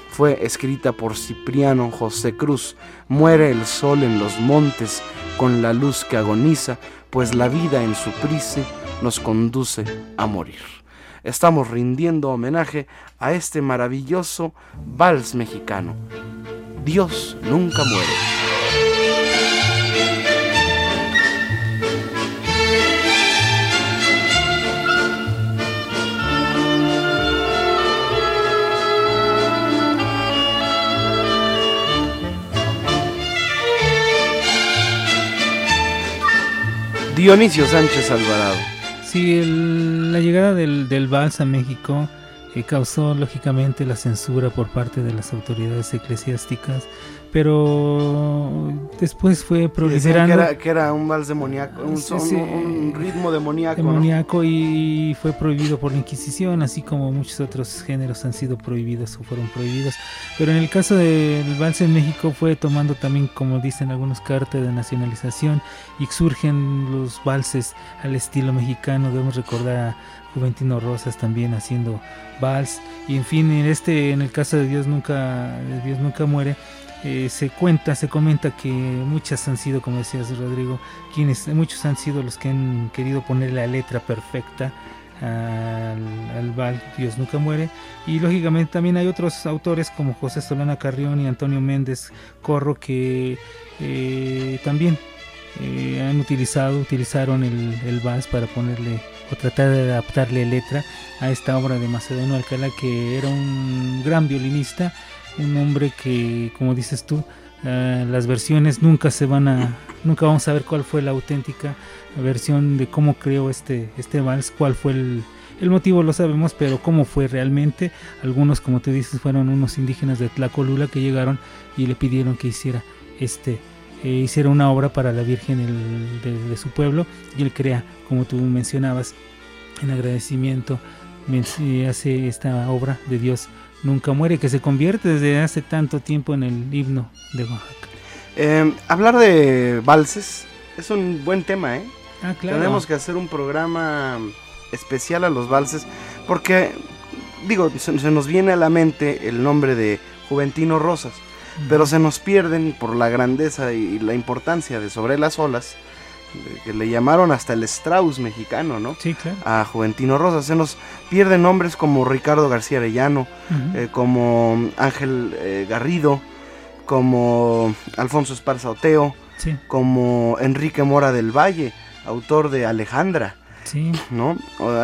fue escrita por Cipriano José Cruz. Muere el sol en los montes con la luz que agoniza, pues la vida en su prisa nos conduce a morir. Estamos rindiendo homenaje a este maravilloso vals mexicano. Dios nunca muere. Dionisio Sánchez Alvarado. Sí, la llegada del, del vals a México eh, causó lógicamente la censura por parte de las autoridades eclesiásticas pero después fue proliferando. Que era, que era un vals demoníaco, un, un, ritmo demoníaco. Demoníaco y fue prohibido por la Inquisición, así como muchos otros géneros han sido prohibidos o fueron prohibidos. Pero en el caso del vals en México fue tomando también, como dicen algunos, cartas de nacionalización y surgen los valses al estilo mexicano. Debemos recordar a Juventino Rosas también haciendo vals y en fin en este en el caso de Dios nunca Dios nunca muere eh, se cuenta, se comenta que muchas han sido, como decías Rodrigo, quienes muchos han sido los que han querido poner la letra perfecta al, al vals Dios nunca muere. Y lógicamente también hay otros autores como José Solana Carrión y Antonio Méndez Corro que eh, también eh, han utilizado, utilizaron el, el vals para ponerle o tratar de adaptarle letra a esta obra de Macedonio Alcalá que era un gran violinista, un hombre que, como dices tú, eh, las versiones nunca se van a, nunca vamos a ver cuál fue la auténtica versión de cómo creó este, este vals, cuál fue el, el motivo lo sabemos, pero cómo fue realmente. Algunos, como te dices, fueron unos indígenas de Tlacolula que llegaron y le pidieron que hiciera este eh, hiciera una obra para la Virgen el- de, de su pueblo y él crea, como tú mencionabas, en agradecimiento hace esta obra de Dios nunca muere que se convierte desde hace tanto tiempo en el himno de Oaxaca. Eh, hablar de valses es un buen tema, ¿eh? Ah, claro. Tenemos que hacer un programa especial a los valses porque, digo, se, se nos viene a la mente el nombre de Juventino Rosas, pero se nos pierden por la grandeza y la importancia de Sobre las Olas, que le llamaron hasta el Strauss mexicano, ¿no? Sí, claro. A Juventino Rosas. Se nos pierden nombres como Ricardo García Arellano, eh, como Ángel eh, Garrido, como Alfonso Esparza Oteo, Sí. como Enrique Mora del Valle, autor de Alejandra. Sí. ¿no?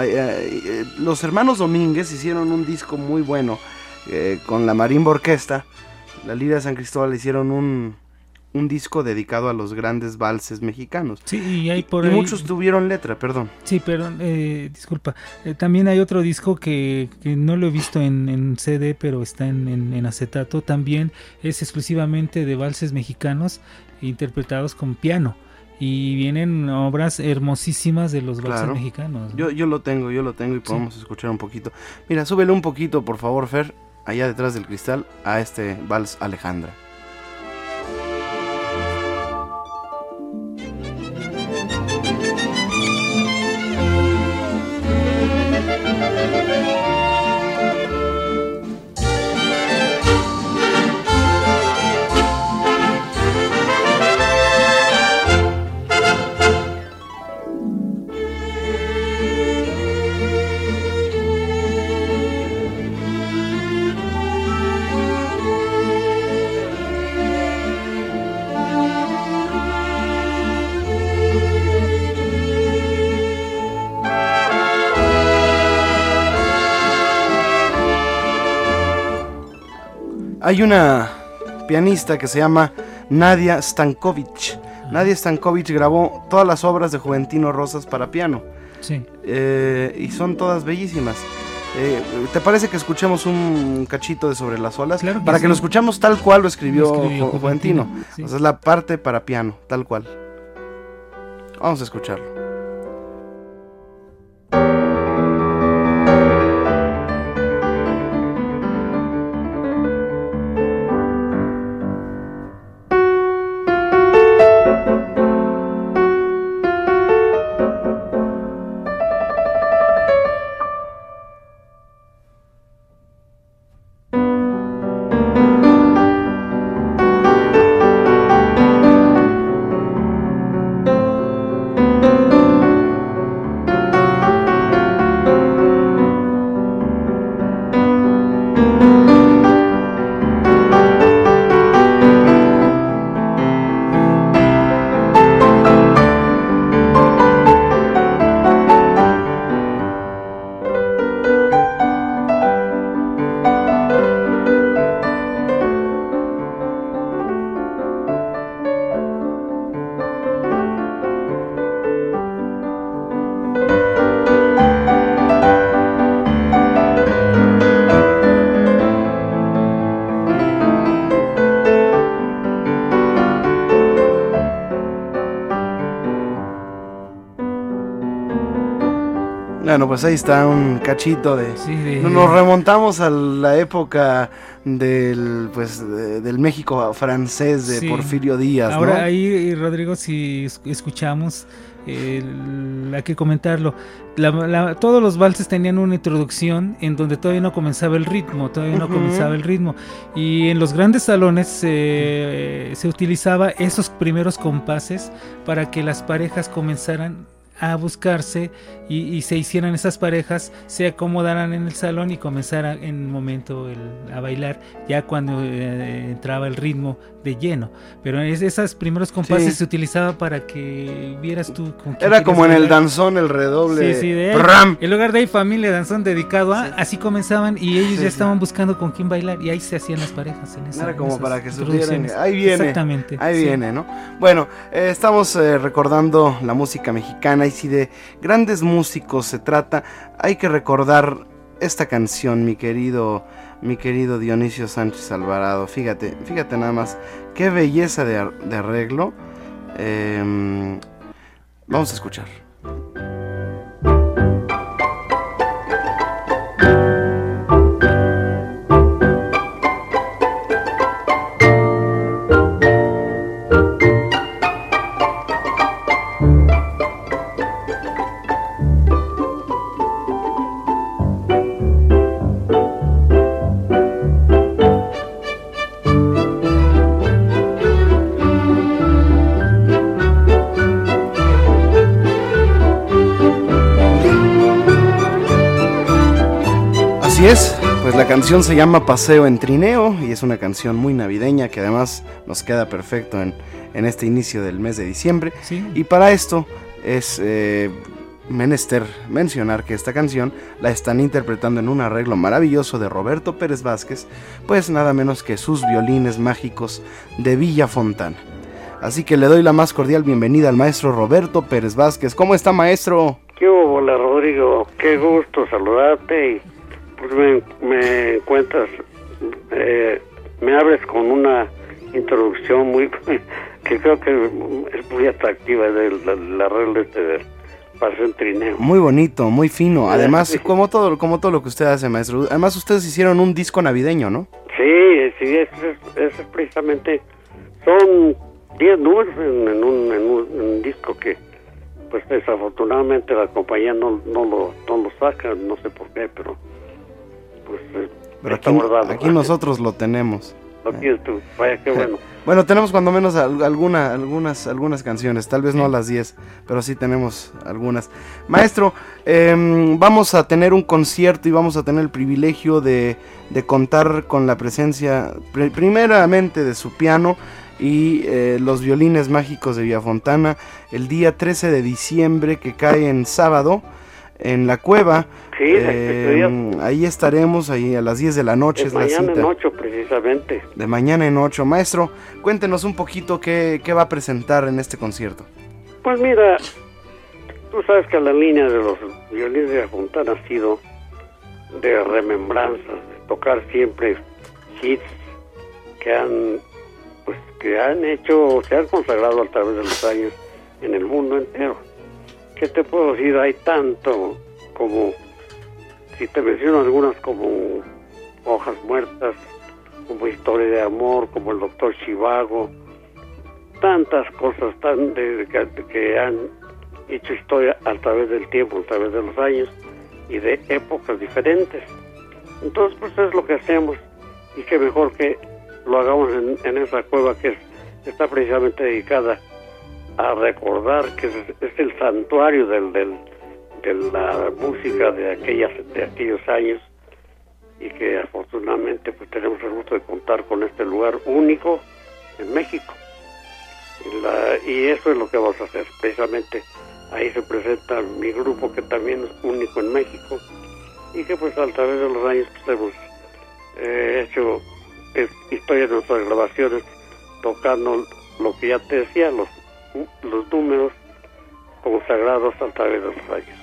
Eh, los hermanos Domínguez hicieron un disco muy bueno eh, con la Marimba Orquesta. La Lira de San Cristóbal hicieron un, un disco dedicado a los grandes valses mexicanos. Sí, y hay por Y ahí- muchos tuvieron letra, perdón. Sí, pero eh, disculpa. Eh, también hay otro disco que, que no lo he visto en, en CD, pero está en, en- en acetato. También es exclusivamente de valses mexicanos interpretados con piano. Y vienen obras hermosísimas de los valses Claro. mexicanos. ¿no? Yo, yo lo tengo, yo lo tengo y podemos escuchar un poquito. Mira, súbele un poquito, por favor, Fer, allá detrás del cristal, a este vals Alejandra. Hay una pianista que se llama Nadia Stankovic. Nadia Stankovic grabó todas las obras de Juventino Rosas para piano. Sí. Eh, y son todas bellísimas. Eh, ¿Te parece que escuchemos un cachito de Sobre las Olas? Claro que para que lo escuchamos tal cual lo escribió, Juventino. Juventino, sí. O sea, es la parte para piano, tal cual. Vamos a escucharlo. Bueno, pues ahí está un cachito de... de- Nos remontamos a la época del pues de- del México francés de Sí. Porfirio Díaz, Ahora ¿no? ahí, Rodrigo, si es- escuchamos, hay que comentarlo. La- la- todos los valses tenían una introducción en donde todavía no comenzaba el ritmo, todavía no comenzaba el ritmo. Y en los grandes salones eh, se utilizaba esos primeros compases para que las parejas comenzaran a buscarse y, se hicieran esas parejas, se acomodaran en el salón y comenzara en un momento el- a bailar, ya cuando eh, entraba el ritmo de lleno. Pero es, esos primeros compases Sí. se utilizaba para que vieras tú con quién Era como en el danzón, el redoble. Sí, sí, de ¡Pram! El lugar de ahí, familia danzón dedicado a, así comenzaban y ellos Sí, ya estaban buscando con quién bailar y ahí se hacían las parejas. En esa- Era en como esas para que supieran. Ahí viene. Exactamente. Ahí viene, ¿no? Bueno, eh, estamos eh, recordando la música mexicana y si de grandes músicos se trata, hay que recordar esta canción, mi querido, mi querido Dionisio Sánchez Alvarado. Fíjate, fíjate nada más, qué belleza de, ar- de arreglo. Em, vamos a escuchar. Canción se llama Paseo en Trineo y es una canción muy navideña que además nos queda perfecto en, en este inicio del mes de diciembre. Y para esto es eh, menester mencionar que esta canción la están interpretando en un arreglo maravilloso de Roberto Pérez Vázquez, pues nada menos que sus violines mágicos de Villa Fontana. Así que le doy la más cordial bienvenida al maestro Roberto Pérez Vázquez. ¿Cómo está maestro? ¿Qué hubo, hola Rodrigo? Qué gusto saludarte pues me, me cuentas, eh, me abres con una introducción muy que creo que es muy atractiva del, arreglo este del en trineo. Muy bonito, muy fino. Además, como todo, como todo lo que usted hace, maestro. Además, ustedes hicieron un disco navideño, ¿no? Sí, sí, eso es, eso es precisamente, son 10 números en, en un, en, un, en un disco que pues desafortunadamente la compañía no, no, lo, no lo saca, no sé por qué, pero pues eh, Pero está aquí, guardado. aquí nosotros lo tenemos. Lo tienes tú, vaya qué bueno. Bueno, tenemos cuando menos al- alguna, algunas, algunas canciones, tal vez no las 10, pero sí tenemos algunas. Maestro, em, vamos a tener un concierto y vamos a tener el privilegio de, de contar con la presencia, pri- primeramente de su piano y eh, los violines mágicos de Villafontana, el día 13 de diciembre que cae en sábado en la cueva. Sí. Em, ahí estaremos, ahí a las 10 de la noche Es es la mañana cita. en 8 precisamente. De mañana en 8. Maestro, cuéntenos un poquito qué, qué va a presentar en este concierto. Pues mira, tú sabes que la línea de los violines de la Fontana ha sido de remembranzas, de tocar siempre hits que han pues que han hecho, se han consagrado a través de los años en el mundo entero. ¿Qué te puedo decir? Hay tanto como, si te menciono algunas como Hojas Muertas, como Historia de Amor, como El Doctor Chivago, tantas cosas tan de, que, han hecho historia a través del tiempo, a través de los años y de épocas diferentes. Entonces, pues es lo que hacemos y que mejor que lo hagamos en, en esa cueva que es- está precisamente dedicada a recordar que es, el santuario del, de la música de aquellas de aquellos años y que afortunadamente pues tenemos el gusto de contar con este lugar único en México. Y, eso es lo que vamos a hacer. Precisamente ahí se presenta mi grupo que también es único en México y que pues a través de los años pues hemos eh, hecho eh, historias de nuestras grabaciones tocando lo que ya te decía los, los números consagrados a través de los años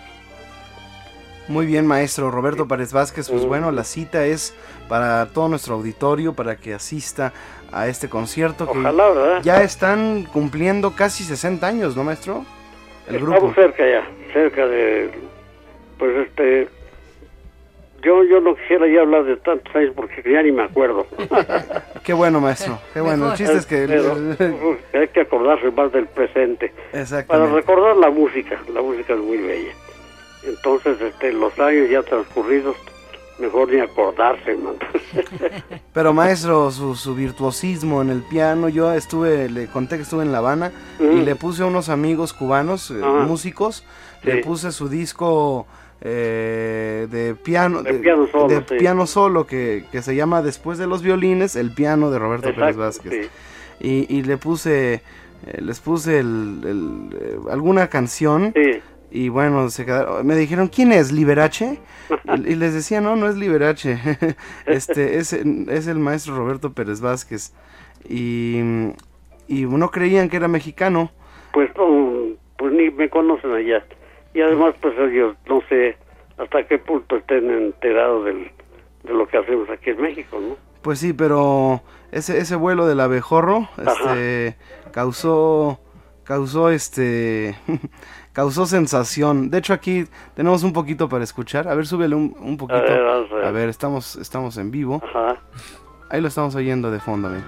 Muy bien, maestro Roberto Párez Vázquez. Pues bueno, la cita es para todo nuestro auditorio, para que asista a este concierto. que Ojalá, ¿verdad? Ya están cumpliendo casi 60 años, ¿no, maestro? El Estamos grupo. cerca ya, cerca de, pues este, yo yo no quisiera ya hablar de tantos años porque ya ni me acuerdo. Qué bueno, maestro. Qué bueno. El chiste es que... Pero, uf, hay que acordarse más del presente. Para recordar la música, la música es muy bella. Entonces, este, los años ya transcurridos, mejor ni acordarse, man. Pero maestro, su, su virtuosismo en el piano, yo estuve, le conté que estuve en La Habana y Ujú. le puse a unos amigos cubanos, eh, músicos, le puse su disco eh, de piano, De piano solo, de sí. piano solo que, que se llama Después de los violines, el piano de Roberto Pérez Vázquez. Y, y le puse, eh, les puse el, el, eh, alguna canción. Y bueno, se quedaron, me dijeron, ¿quién es? ¿Liberace? Y, y les decía, no, no es Liberace. este, es, es el maestro Roberto Pérez Vázquez. Y, y no creían que era mexicano. Pues no, pues ni me conocen allá. Y además, pues ellos no sé hasta qué punto estén enterados del, de lo que hacemos aquí en México, ¿no? Pues sí, pero ese, ese vuelo del abejorro este, causó, causó este, causó sensación. De hecho aquí tenemos un poquito para escuchar. A ver, súbele un, un poquito. ver, a ver. A ver, estamos, estamos en vivo. Ajá. Ahí lo estamos oyendo de fondo, amigo.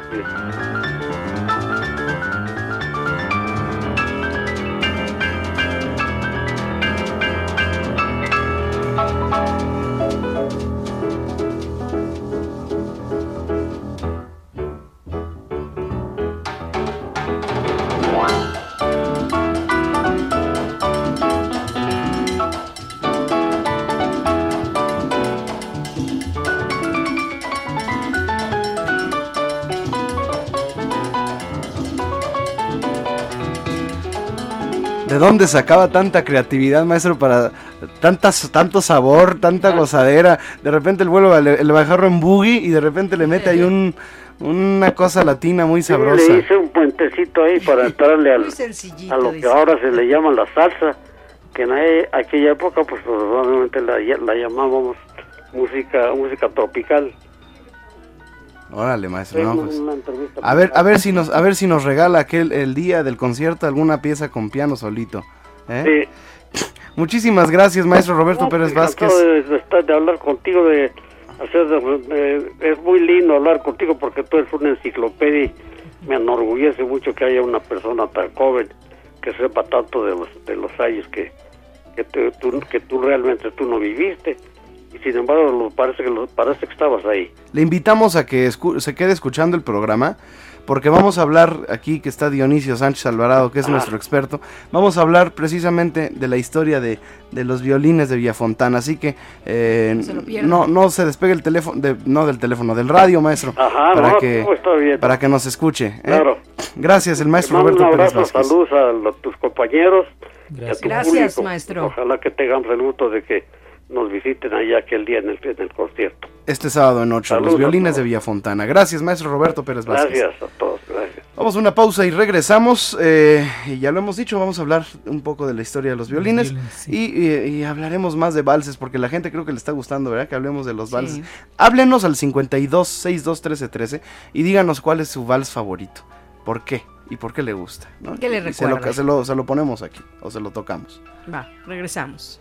¿De dónde sacaba tanta creatividad, maestro, para tantas, tanto sabor, tanta gozadera? De repente el vuelo, el, el bajarro en boogie y de repente le mete ahí un, una cosa latina muy Sí, sabrosa. le hice un puentecito ahí para entrarle al, a lo que ahora se le llama la salsa, que en aquella época pues probablemente la, la llamábamos música música tropical. Órale, maestro, no, pues. A ver, a ver si nos, a ver si nos regala aquel el día del concierto alguna pieza con piano solito. ¿eh? Muchísimas gracias, maestro Roberto Pérez Vázquez. De, de estar- de hablar contigo, de hacer, de- es muy lindo hablar contigo porque tú eres una enciclopedia y me enorgullece mucho que haya una persona tan joven que sepa tanto de los, de los años que, que, tú, que tú realmente tú no viviste y sin embargo lo, parece, que lo, parece que estabas ahí. Le invitamos a que escu- se quede escuchando el programa, porque vamos a hablar aquí que está Dionisio Sánchez Alvarado, que es Ah. nuestro experto. Vamos a hablar precisamente de la historia de, de los violines de Villafontana, así que eh, No se no, no se despegue el teléfono, de- no del teléfono, del radio, maestro, Ajá, para no, que no, está bien. para que nos escuche. ¿eh? Claro. Gracias, el maestro Te Roberto un Pérez abrazo, saludos a, los- tus compañeros y a tu Gracias, público. maestro. Ojalá que tengamos el gusto de que nos visiten allá aquel día en el, en el concierto. Este sábado en 8, los violines de Villafontana. Gracias, maestro Roberto Pérez Vázquez. Gracias a todos, gracias. Vamos a una pausa y regresamos. eh, y ya lo hemos dicho, vamos a hablar un poco de la historia de los violines. y, y- y hablaremos más de valses, porque la gente creo que le está gustando, ¿verdad? Que hablemos de los Sí. valses. Háblenos al 52 62 13 13 y díganos cuál es su vals favorito. ¿Por qué? ¿Y por qué le gusta? ¿no? ¿Qué le Y se lo, recuerda? se, lo, se lo ponemos aquí, o se lo tocamos. Va, regresamos.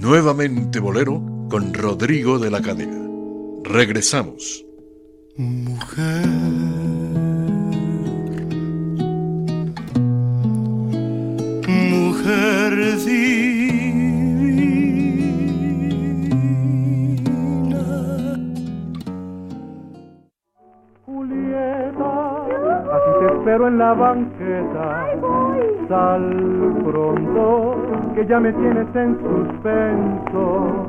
Nuevamente Bolero con Rodrigo de la Cadena. Regresamos. Mujer, mujer divina. Así te espero en la banqueta. Sal pronto, que ya me tienes en suspenso.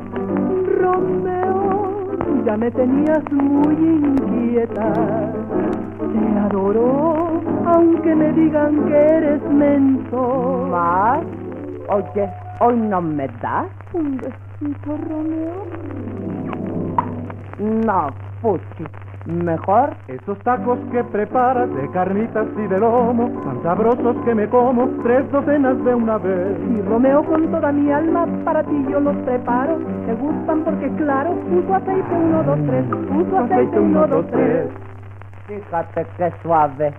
Romeo, ya me tenías muy inquieta. Te adoro, aunque me digan que eres menso. ¿Más? Oye, ¿hoy no me das un besito, Romeo? No, Fuchi. Mejor esos tacos que preparas de carnitas y de lomo, tan sabrosos que me como tres docenas de una vez. Y Romeo con toda mi alma para ti yo los preparo. Te gustan porque claro, uso aceite 1, 2, 3, uso aceite 1, 2, 3. Fíjate qué suave.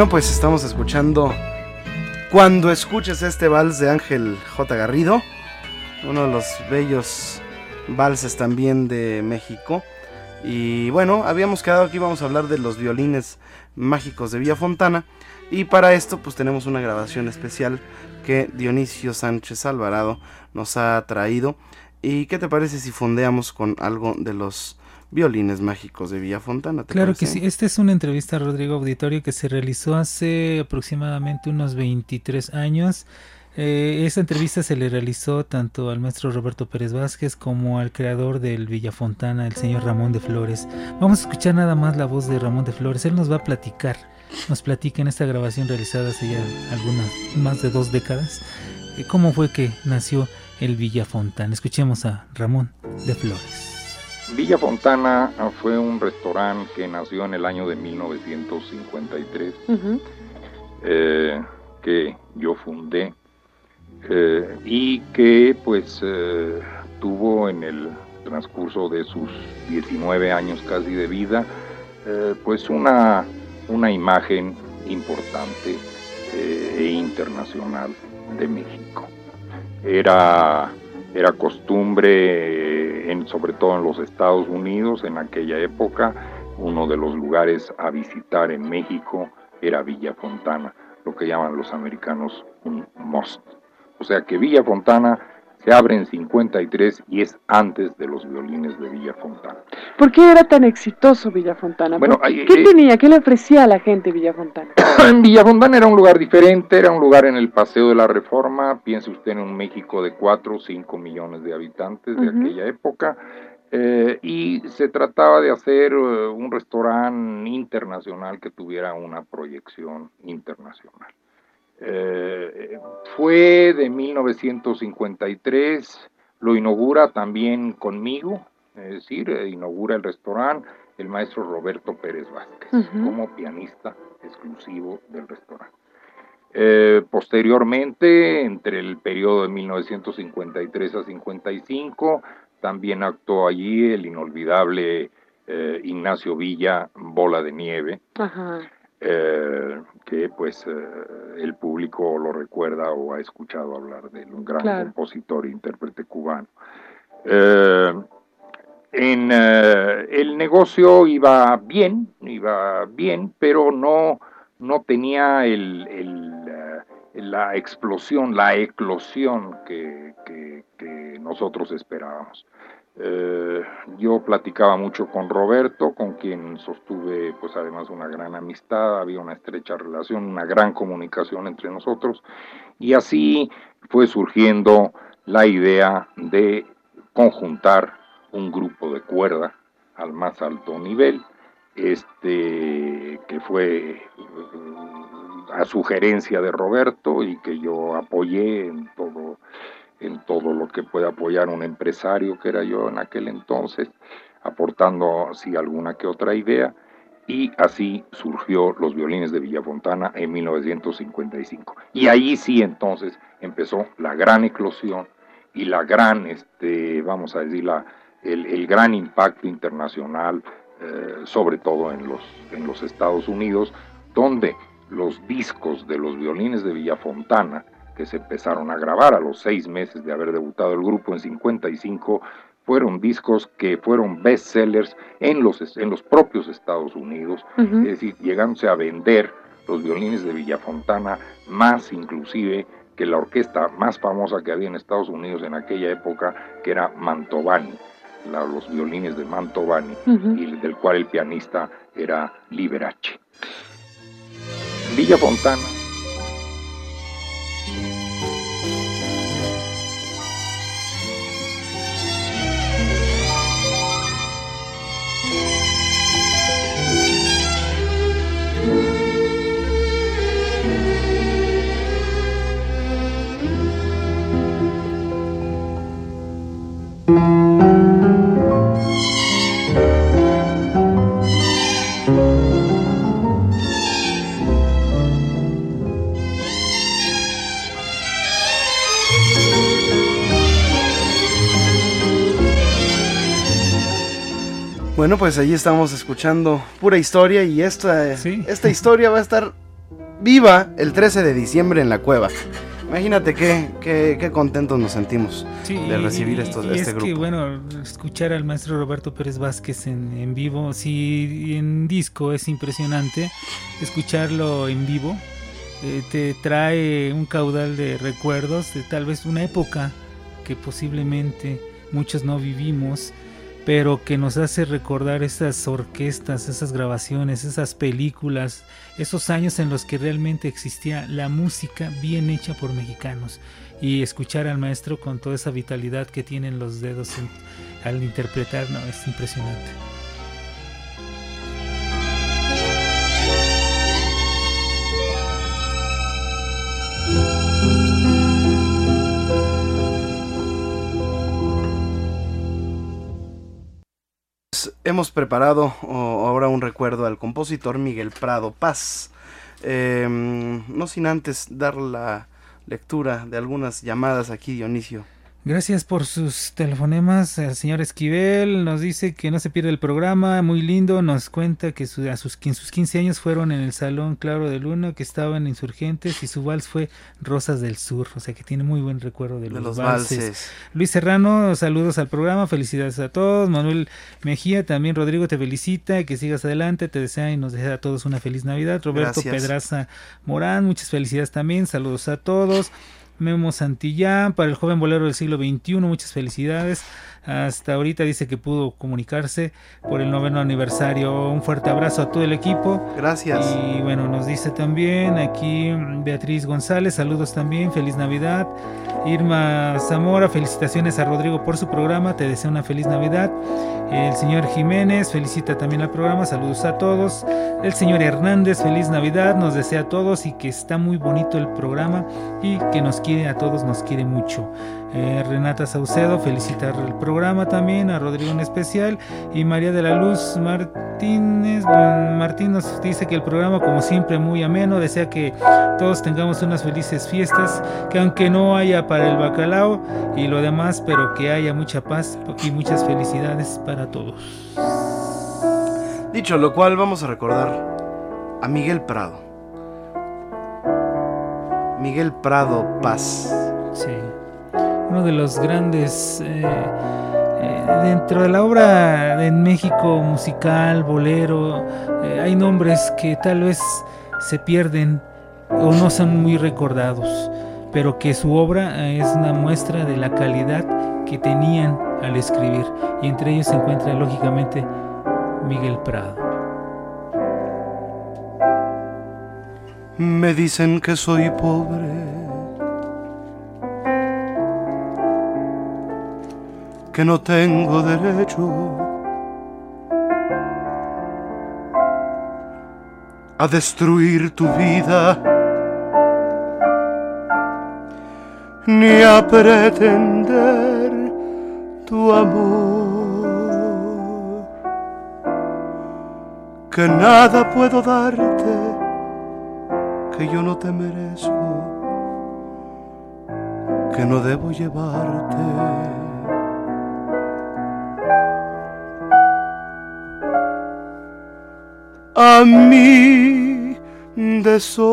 Bueno, pues estamos escuchando Cuando escuches este vals de Ángel J. Garrido, uno de los bellos valses también de México. Y bueno, habíamos quedado aquí, vamos a hablar de los violines mágicos de Villa Fontana. Y para esto pues tenemos una grabación especial que Dionisio Sánchez Alvarado nos ha traído. ¿Y qué te parece si fondeamos con algo de los violines mágicos de Villa Fontana? ¿te Claro que sí, esta es una entrevista a Rodrigo Auditorio que se realizó hace aproximadamente unos 23 años. Eh, esa entrevista se le realizó tanto al maestro Roberto Pérez Vázquez como al creador del Villa Fontana, el señor Ramón de Flores. Vamos a escuchar nada más la voz de Ramón de Flores. Él nos va a platicar, nos platica en esta grabación realizada hace ya algunas, más de dos décadas, eh, cómo fue que nació el Villa Fontana. Escuchemos a Ramón de Flores. Villa Fontana fue un restaurante que nació en el año de 1953, eh, que yo fundé eh, y que pues eh, tuvo en el transcurso de sus 19 años casi de vida pues una, una imagen importante e internacional de México. Era, era costumbre, eh, en, sobre todo en los Estados Unidos, en aquella época, uno de los lugares a visitar en México era Villa Fontana, lo que llaman los americanos un must. O sea que Villa Fontana se abre en 53 y es antes de los violines de Villa Fontana. ¿Por qué era tan exitoso Villa Fontana? Bueno, ¿Por- hay- ¿Qué eh, tenía? ¿Qué le ofrecía a la gente Villa Fontana? en Villa Fontana era un lugar diferente, era un lugar en el Paseo de la Reforma, piense usted en un México de 4 o 5 millones de habitantes de aquella época, eh, y se trataba de hacer eh, un restaurante internacional que tuviera una proyección internacional. Eh, fue de 1953, lo inaugura también conmigo, es decir, eh, inaugura el restaurante el maestro Roberto Pérez Vázquez como pianista exclusivo del restaurante. Eh, posteriormente, entre el periodo de 1953 a 55, también actuó allí el inolvidable eh, Ignacio Villa, Bola de Nieve, Ajá. Eh, que pues eh, el público lo recuerda o ha escuchado hablar de él, un gran Claro. compositor e intérprete cubano. Eh, en el negocio iba bien, iba bien, pero no, no tenía el, el, la explosión, la eclosión que, que- que nosotros esperábamos. Eh, yo platicaba mucho con Roberto, con quien sostuve pues además una gran amistad, había una estrecha relación, una gran comunicación entre nosotros y así fue surgiendo la idea de conjuntar un grupo de cuerda al más alto nivel, este que fue eh, a sugerencia de Roberto y que yo apoyé en todo en todo lo que puede apoyar un empresario que era yo en aquel entonces, aportando así alguna que otra idea, y así surgió los violines de Villafontana en 1955. Y ahí sí entonces empezó la gran eclosión y la gran, este, vamos a decir, la, el, el gran impacto internacional, eh, sobre todo en los, en los Estados Unidos, donde los discos de los violines de Villafontana, que se empezaron a grabar a los seis meses de haber debutado el grupo en 55, fueron discos que fueron bestsellers en los, en los propios Estados Unidos, Ujú. es decir, llegándose a vender los violines de Villafontana más inclusive que la orquesta más famosa que había en Estados Unidos en aquella época, que era Mantovani, la- los violines de Mantovani, Ujú. y del cual el pianista era Liberace. Villafontana Bueno, pues allí estamos escuchando pura historia y esta, esta historia va a estar viva el 13 de diciembre en la cueva. Imagínate qué, qué, qué contentos nos sentimos Sí, de recibir y- estos, y este es grupo. que bueno, escuchar al maestro Roberto Pérez Vázquez en, en vivo, sí, en disco es impresionante, escucharlo en vivo eh, te trae un caudal de recuerdos de tal vez una época que posiblemente muchos no vivimos, pero que nos hace recordar esas orquestas, esas grabaciones, esas películas, esos años en los que realmente existía la música bien hecha por mexicanos y escuchar al maestro con toda esa vitalidad que tienen los dedos al interpretar, no, es impresionante. Hemos preparado ahora un recuerdo al compositor Miguel Prado Paz. Eh, no sin antes dar la lectura de algunas llamadas aquí, Dionisio. Gracias por sus telefonemas. El señor Esquivel nos dice que no se pierde el programa, muy lindo. Nos cuenta que, su- a sus, que en sus 15 años fueron en el Salón Claro de Luna, que estaban insurgentes y su vals fue Rosas del Sur. O sea que tiene muy buen recuerdo de los, los valses. valses. Luis Serrano, saludos al programa, felicidades a todos. Manuel Mejía, también Rodrigo te felicita, que sigas adelante, te desea y nos desea a todos una feliz Navidad. Roberto Gracias. Pedraza Morán, muchas felicidades también, saludos a todos. Memo Santillán, para el joven bolero del siglo XXI, muchas felicidades. Hasta ahorita dice que pudo comunicarse por el noveno aniversario. Un fuerte abrazo a todo el equipo. Gracias. Y bueno, nos dice también aquí Beatriz González, saludos también, feliz Navidad. Irma Zamora, felicitaciones a Rodrigo por su programa, te deseo una feliz Navidad. El señor Jiménez felicita también al programa, saludos a todos. El señor Hernández, feliz Navidad, nos desea a todos y que está muy bonito el programa y que nos quiere a todos, nos quiere mucho. Eh, Renata Saucedo, felicitar el programa también, a Rodrigo en especial. Y María de la Luz Martínez, bueno, Martín nos dice que el programa, como siempre, muy ameno. Desea que todos tengamos unas felices fiestas, que aunque no haya para el bacalao y lo demás, pero que haya mucha paz y muchas felicidades para todos. Dicho lo cual, vamos a recordar a Miguel Prado. Miguel Prado Paz. Sí. Uno de los grandes eh, eh, dentro de la obra en México musical, bolero, eh, hay nombres que tal vez se pierden o no son muy recordados, pero que su obra es una muestra de la calidad que tenían al escribir y entre ellos se encuentra lógicamente Miguel Prado. Me dicen que soy pobre. Que no tengo derecho a destruir tu vida. Ni a pretender tu amor. Que nada puedo darte que yo no te merezco, que no debo llevarte. A mi desolación.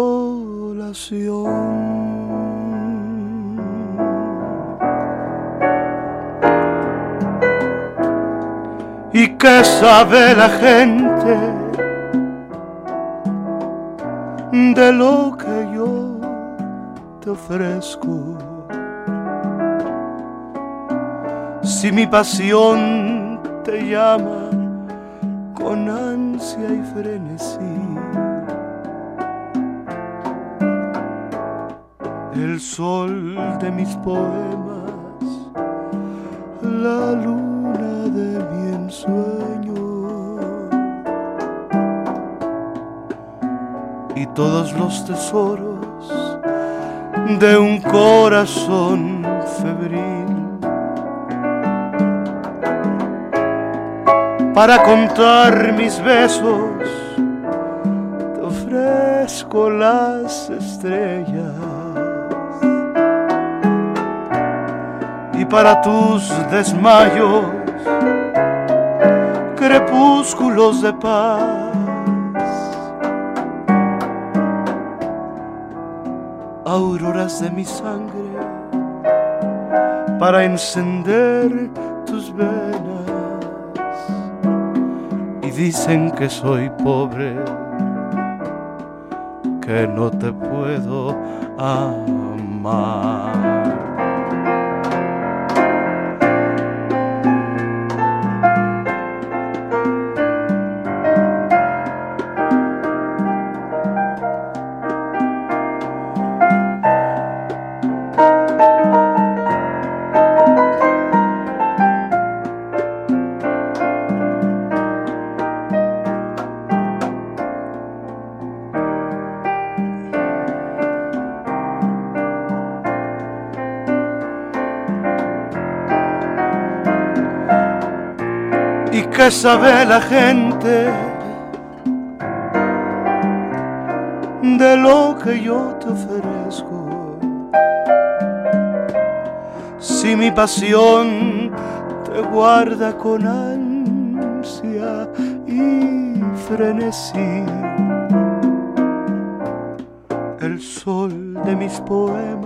¿Y qué sabe la gente de lo que yo te ofrezco? Si mi pasión te llama con y frenesí, el sol de mis poemas, la luna de mi ensueño y todos los tesoros de un corazón febril. Para contar mis besos, te ofrezco las estrellas. Y para tus desmayos, crepúsculos de paz. Auroras de mi sangre para encender dicen que soy pobre, que no te puedo amar. ¿Y qué sabe la gente de lo que yo te ofrezco? Si mi pasión te guarda con ansia y frenesí, el sol de mis poemas,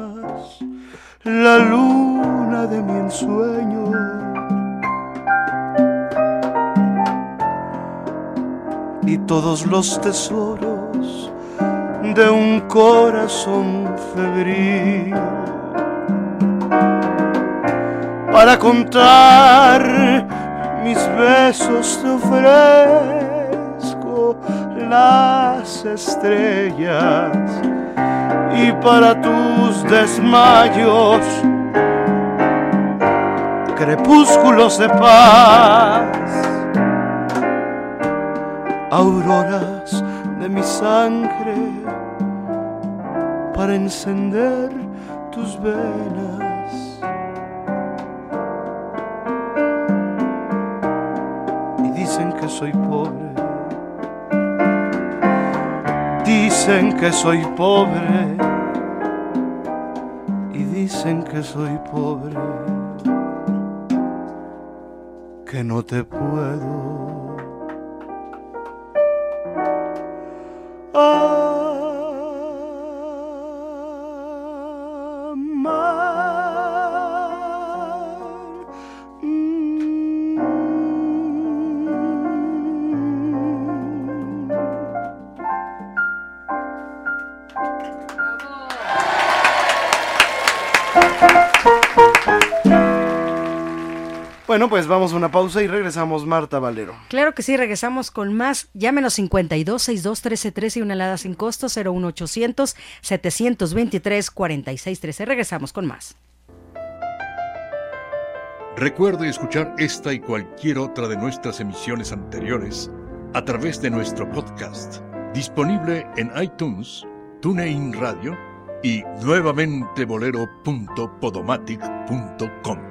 los tesoros de un corazón febril. Para contar mis besos te ofrezco las estrellas y para tus desmayos crepúsculos de paz auroras de mi sangre para encender tus venas. Y dicen que soy pobre, dicen que soy pobre, y dicen que soy pobre, que no te puedo Bueno, pues vamos a una pausa y regresamos, Marta Valero. Claro que sí, regresamos con más. Llámenos 52 62 13 13 y una alada sin costo 01800 723 46 13. Regresamos con más. Recuerde escuchar esta y cualquier otra de nuestras emisiones anteriores a través de nuestro podcast, disponible en iTunes, TuneIn Radio y nuevamente bolero.podomatic.com.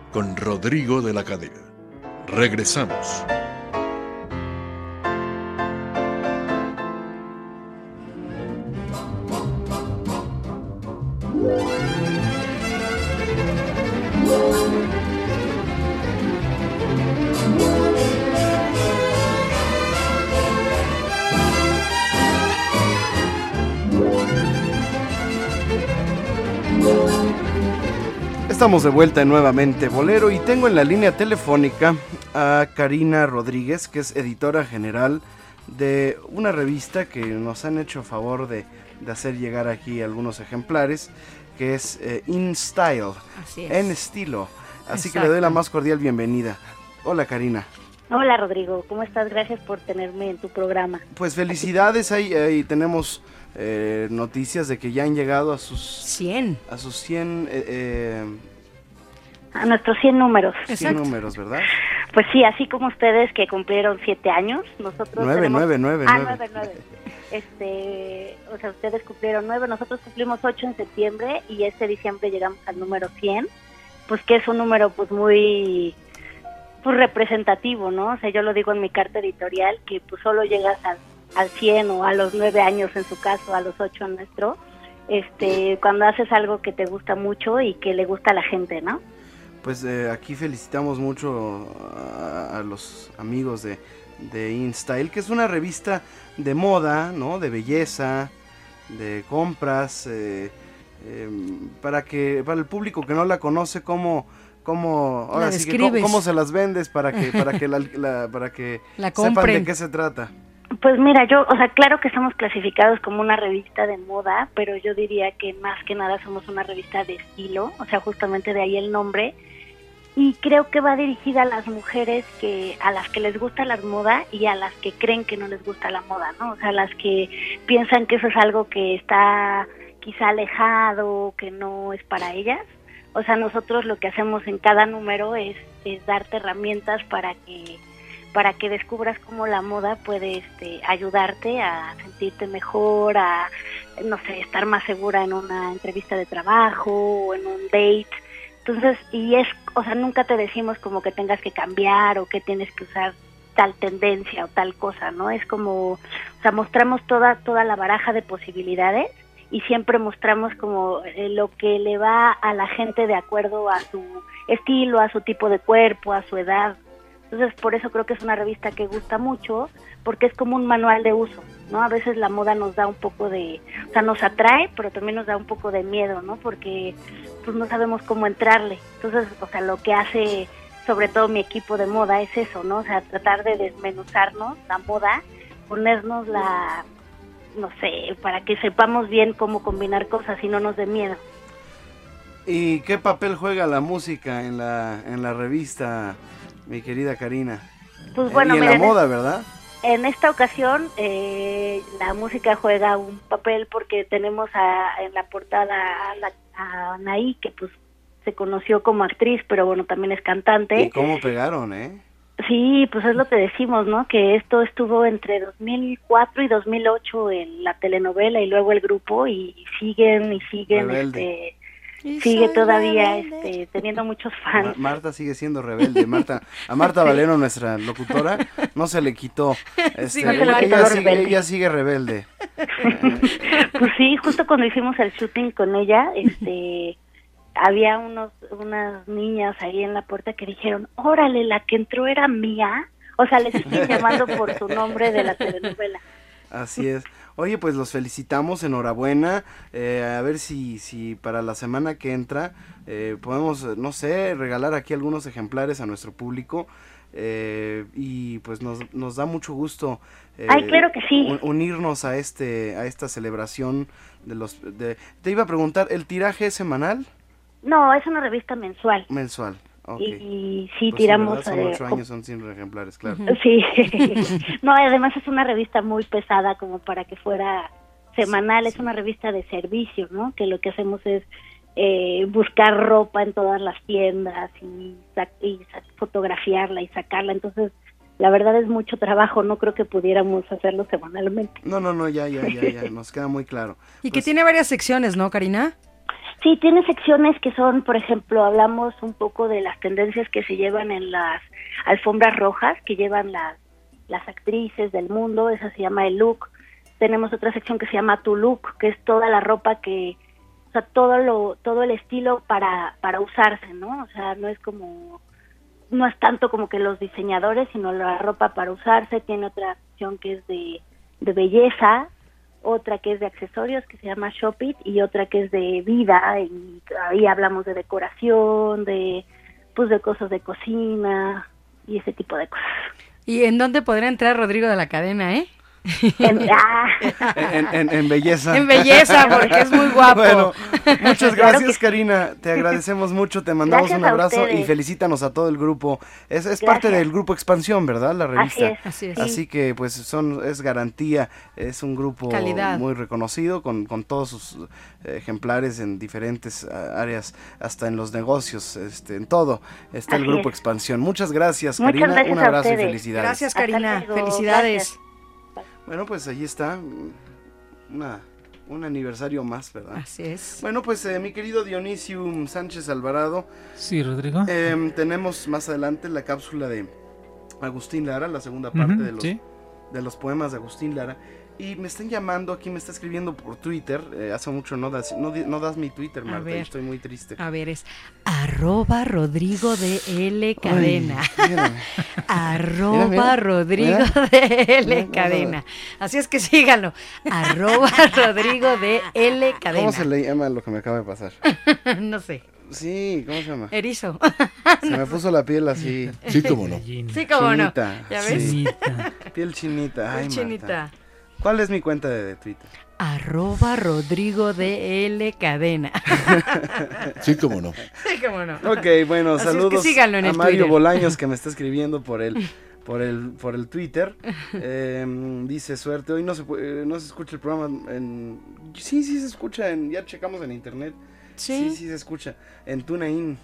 con Rodrigo de la Cadena. Regresamos. Estamos de vuelta en nuevamente Bolero y tengo en la línea telefónica a Karina Rodríguez, que es editora general de una revista que nos han hecho favor de, de hacer llegar aquí algunos ejemplares, que es eh, In Style, Así es. en estilo. Así que le doy la más cordial bienvenida. Hola Karina. Hola Rodrigo, ¿cómo estás? Gracias por tenerme en tu programa. Pues felicidades, ahí, ahí tenemos eh, noticias de que ya han llegado a sus 100. A sus 100, eh, eh, A nuestros 100 números. 100 números, ¿verdad? Pues sí, así como ustedes que cumplieron 7 años, nosotros Nueve, tenemos... nueve, nueve, Ah, nueve. 9, 9. Este, o sea, ustedes cumplieron 9, nosotros cumplimos 8 en septiembre y este diciembre llegamos al número 100, pues que es un número pues muy pues representativo, ¿no? O sea, yo lo digo en mi carta editorial que pues solo llegas al, al 100 o a los 9 años en su caso, a los 8 en nuestro, este, cuando haces algo que te gusta mucho y que le gusta a la gente, ¿no? Pues eh, aquí felicitamos mucho a, a los amigos de, de InStyle, que es una revista de moda, ¿no? De belleza, de compras, eh, eh, para que para el público que no la conoce, cómo, cómo, La ahora sí que cómo, se las vendes para que para que la, la- para que La sepan de qué se trata. Pues mira, yo, o sea, claro que estamos clasificados como una revista de moda, pero yo diría que más que nada somos una revista de estilo, o sea, justamente de ahí el nombre. Y creo que va dirigida a las mujeres que a las que les gusta la moda y a las que creen que no les gusta la moda, ¿no? O sea, las que piensan que eso es algo que está quizá alejado, que no es para ellas. O sea, nosotros lo que hacemos en cada número es, es darte herramientas para que para que descubras cómo la moda puede este, ayudarte a sentirte mejor, a, no sé, estar más segura en una entrevista de trabajo o en un date. Entonces, y es, o sea, nunca te decimos como que tengas que cambiar o que tienes que usar tal tendencia o tal cosa, ¿no? Es como, o sea, mostramos toda, toda la baraja de posibilidades y siempre mostramos como eh, lo que le va a la gente de acuerdo a su estilo, a su tipo de cuerpo, a su edad. Entonces, por eso creo que es una revista que gusta mucho, porque es como un manual de uso, ¿no? A veces la moda nos da un poco de, o sea, nos atrae, pero también nos da un poco de miedo, ¿no? Porque pues no sabemos cómo entrarle. Entonces, o sea, lo que hace sobre todo mi equipo de moda es eso, ¿no? O sea, tratar de desmenuzarnos la moda, ponernos la, no sé, para que sepamos bien cómo combinar cosas y no nos dé miedo. ¿Y qué papel juega la música en la en la revista, mi querida Karina? Pues bueno, y en la moda, ¿verdad? En esta ocasión eh, la música juega un papel porque tenemos a- en la portada a, la, a Anaí, que pues se conoció como actriz, pero bueno, también es cantante. ¿Y cómo pegaron, eh? Sí, pues es lo que decimos, ¿no? Que esto estuvo entre 2004 y 2008 en la telenovela y luego el grupo y siguen y siguen, Rebelde. este, sigue todavía este, teniendo muchos Ma- fans. Marta sigue siendo rebelde. Marta, a Marta Valero, nuestra locutora, no se le quitó. Este, Sí, no se le ella, lo sigue, rebelde. ella sigue rebelde. Pues sí, justo cuando hicimos el shooting con ella, este, había unos, unas niñas ahí en la puerta que dijeron, órale, la que entró era mía. O sea, le siguen llamando por su nombre de la telenovela. Así es. Oye, pues los felicitamos, enhorabuena. Eh, a ver si, si para la semana que entra eh, podemos, no sé, regalar aquí algunos ejemplares a nuestro público. Eh, y pues nos, nos da mucho gusto eh, Ay, claro que sí. un- unirnos a este a esta celebración de los de, te iba a preguntar el tiraje es semanal No, es una revista mensual. mensual Y, y sí, Pues tiramos... ¿verdad? son eh, ocho años son 100 ejemplares claro Sí. no, además es una revista muy pesada como para que fuera semanal. Es una revista de servicio, ¿no? Que lo que hacemos es eh, buscar ropa en todas las tiendas y, y fotografiarla y sacarla. Entonces, la verdad es mucho trabajo, no creo que pudiéramos hacerlo semanalmente. No, no, no, ya, ya, ya, ya, nos queda muy claro. Y que pues tiene varias secciones, ¿no, Karina? Sí, tiene secciones que son, por ejemplo, hablamos un poco de las tendencias que se llevan en las alfombras rojas, que llevan las, las actrices del mundo, esa se llama el look. Tenemos otra sección que se llama Tu Look, que es toda la ropa que, o sea, todo lo, todo el estilo para, para usarse, ¿no? O sea, no es como no es tanto como que los diseñadores, sino la ropa para usarse. Tiene otra opción que es de, de belleza, otra que es de accesorios, que se llama Shopit, y otra que es de vida, y ahí hablamos de decoración, de pues de cosas de cocina y ese tipo de cosas. ¿Y en dónde podría entrar Rodrigo de la cadena, eh? Ah. En, belleza. En belleza, porque es muy guapo. Bueno, muchas gracias, Karina. Te agradecemos mucho, te mandamos un abrazo y felicítanos a todo el grupo. Es, es parte del grupo Expansión, ¿verdad? La revista. Así es. Así, que, pues, son es garantía. Es un grupo muy reconocido con, con todos sus eh, ejemplares en diferentes áreas, hasta en los negocios, este, en todo. Está el grupo Expansión. Muchas gracias, Karina. un abrazo y felicidades. Gracias, Karina. Felicidades. Bueno, pues ahí está. Una, un aniversario más, ¿verdad? Así es. Bueno, pues eh, mi querido Dionisio Sánchez Alvarado. Sí, Rodrigo. Em, tenemos más adelante la cápsula de Agustín Lara, la segunda parte de, los, de los poemas de Agustín Lara. Y me están llamando, aquí me está escribiendo por Twitter. Eh, hace mucho no das, no, das mi Twitter, Marta, estoy muy triste. A ver, es arroba Rodrigo de L Cadena. arroba Rodrigo de L Cadena. Así es que síganlo. arroba Rodrigo de L Cadena. ¿Cómo se le llama lo que me acaba de pasar? no sé. Sí, ¿cómo se llama? Erizo. Se me puso la piel así. Sí, cómo no. Sí, cómo no. ¿Ya ves? Chinita. Piel chinita. Ay, chinita. ¿Cuál es mi cuenta de, Twitter? Arroba Rodrigo de L Cadena. sí, cómo no. Sí, cómo no. Ok, bueno, saludos a Mario Bolaños que me está escribiendo por el, por el, por el Twitter. Em, dice suerte, hoy no se, no se escucha el programa en... Sí, sí se escucha, en, ya checamos en internet. Sí, sí, sí se escucha. En TuneIn.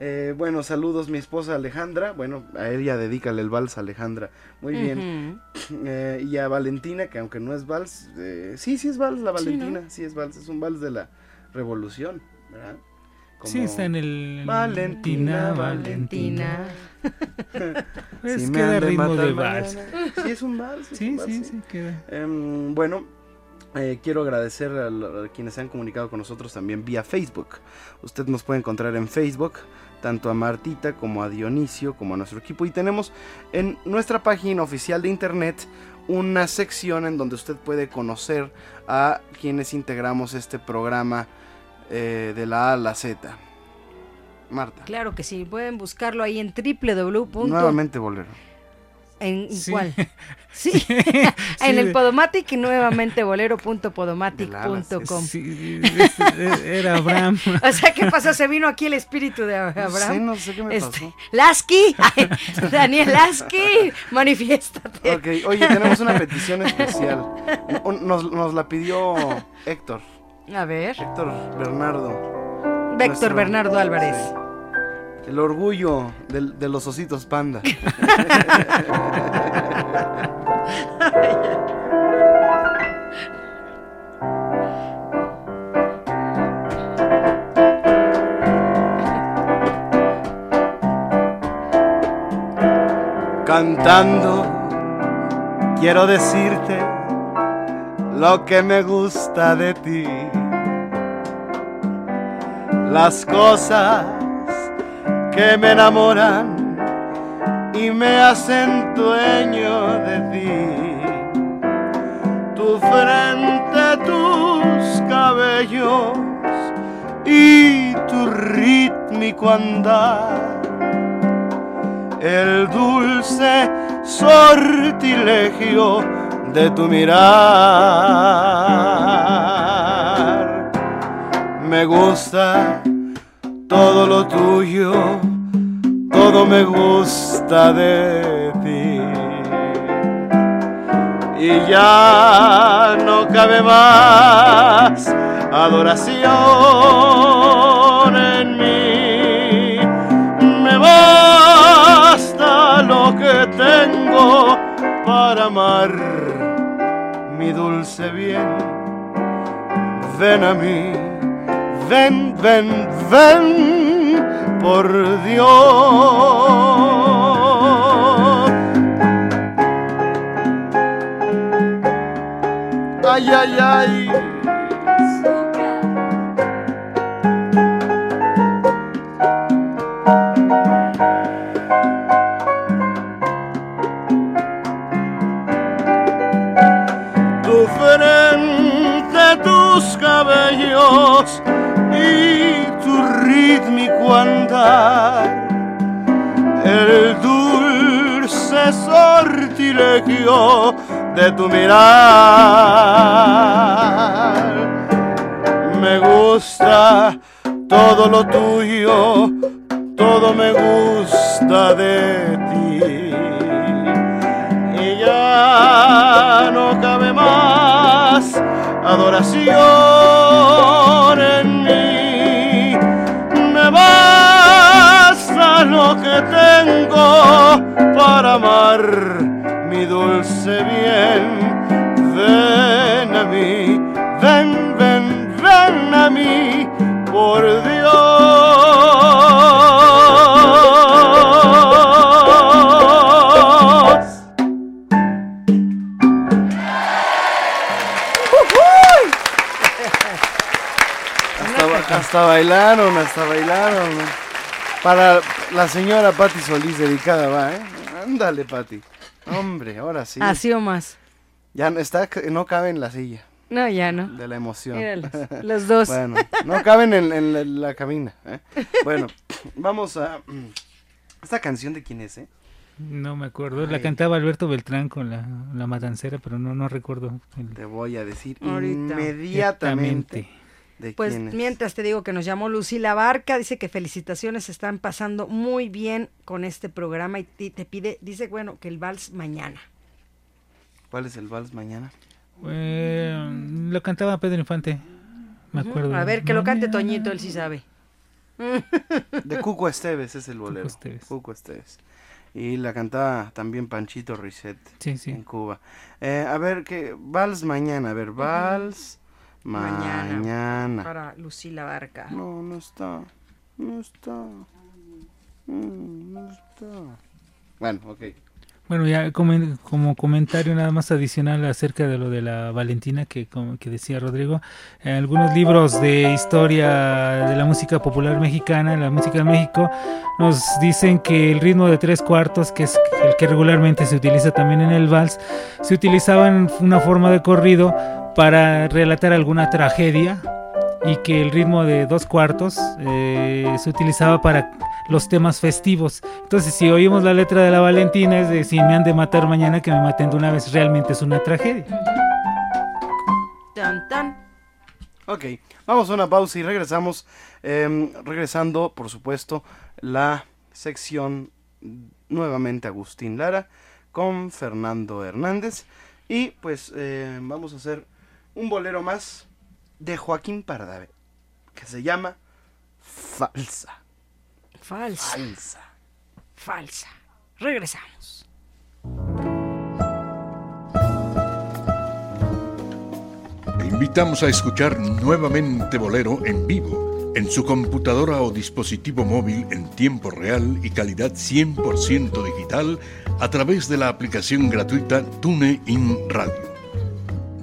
Eh, bueno, saludos mi esposa Alejandra. Bueno, a ella dedícale el vals a Alejandra. Muy bien. Eh, y a Valentina, que aunque no es vals, eh, sí, sí es vals la Valentina. Sí, es vals, es un vals de la revolución, ¿verdad? sí, está en el... Valentina, Valentina. es queda ritmo de vals. Sí, es un vals. sí, sí, sí, queda. Em, bueno, quiero agradecer a, a, quienes se han comunicado con nosotros también vía Facebook. Usted nos puede encontrar en Facebook tanto a Martita como a Dionisio, como a nuestro equipo. Y tenemos en nuestra página oficial de internet una sección en donde usted puede conocer a quienes integramos este programa eh, de la A a la Z. Marta. Claro que sí, pueden buscarlo ahí en www. Nuevamente bolero. ¿En cuál? Sí, en el Podomatic y nuevamente bolero.podomatic.com. Sí, era Abraham. o sea, ¿qué pasó? Se vino aquí el espíritu de Abraham. Sí, no sé qué me este, pasó. Lasky, Daniel Lasky, manifiéstate. Ok, oye, tenemos una petición especial. Nos, nos la pidió Héctor. A ver. Héctor Bernardo. Héctor Bernardo Álvarez. El orgullo de, los ositos panda. Cantando, quiero decirte lo que me gusta de ti. Las cosas que me enamoran y me hacen dueño de ti. Tu frente, tus cabellos y tu rítmico andar. El dulce sortilegio de tu mirar. Me gusta todo lo tuyo, todo me gusta de ti. Y ya no cabe más adoración en mí. Me basta lo que tengo para amar mi dulce bien. Ven a mí, ven, ven, ven, por Dios. Ay, ay, ay. Tu frente, tus cabellos y tu rítmico andar, el dulce sortilegio de tu mirar. Me gusta todo lo tuyo, todo me gusta de ti. Y ya no cabe más adoración tengo para amar mi dulce bien. Ven a mí, ven, ven, ven a mí, por Dios. Hasta, hasta bailaron, hasta bailaron. Para la señora Patti Solís dedicada va, ¿eh? Ándale, Patti. Hombre, ahora sí. Así o más. Ya no está, no cabe en la silla. No, ya no. De la emoción. Míralos, los dos. Bueno, no caben en, en la, la cabina. ¿eh? Bueno, vamos a... ¿Esta canción de quién es, eh? No me acuerdo. La cantaba Alberto Beltrán con la, la matancera, pero no, no recuerdo. el- Te voy a decir Ahorita. inmediatamente Pues quién es. mientras te digo que nos llamó Lucila Barca, dice que felicitaciones, están pasando muy bien con este programa y te pide, dice, bueno, que el vals mañana. ¿Cuál es el vals mañana? Eh, lo cantaba Pedro Infante. Me acuerdo. A ver, que lo cante Toñito, él sí sabe. De Cuco Esteves es el bolero. Esteves. Cuco Esteves. Y la cantaba también Panchito Risset Sí, sí. en Cuba. Eh, a ver, que vals mañana, a ver, vals Mañana. mañana. Para Lucila Barca. No, no está. No está. Mm, No está. Bueno, ok. Bueno, ya como comentario nada más adicional acerca de lo de la Valentina que, como que decía Rodrigo, eh, algunos libros de historia de la música popular mexicana, la música de México, nos dicen que el ritmo de tres cuartos, que es el que regularmente se utiliza también en el vals, se utilizaba en una forma de corrido para relatar alguna tragedia y que el ritmo de dos cuartos eh, se utilizaba para los temas festivos. Entonces, si oímos la letra de la Valentina, es de si me han de matar mañana, que me maten de una vez, realmente es una tragedia. Tan, tan. Ok, vamos a una pausa y regresamos. em, regresando, por supuesto, la sección nuevamente Agustín Lara con Fernando Hernández. Y pues eh, vamos a hacer un bolero más de Joaquín Pardavé que se llama Falsa. Falsa. Falsa. Falsa. Regresamos. Te invitamos a escuchar nuevamente Bolero en vivo, en su computadora o dispositivo móvil en tiempo real y calidad 100% digital a través de la aplicación gratuita TuneIn Radio.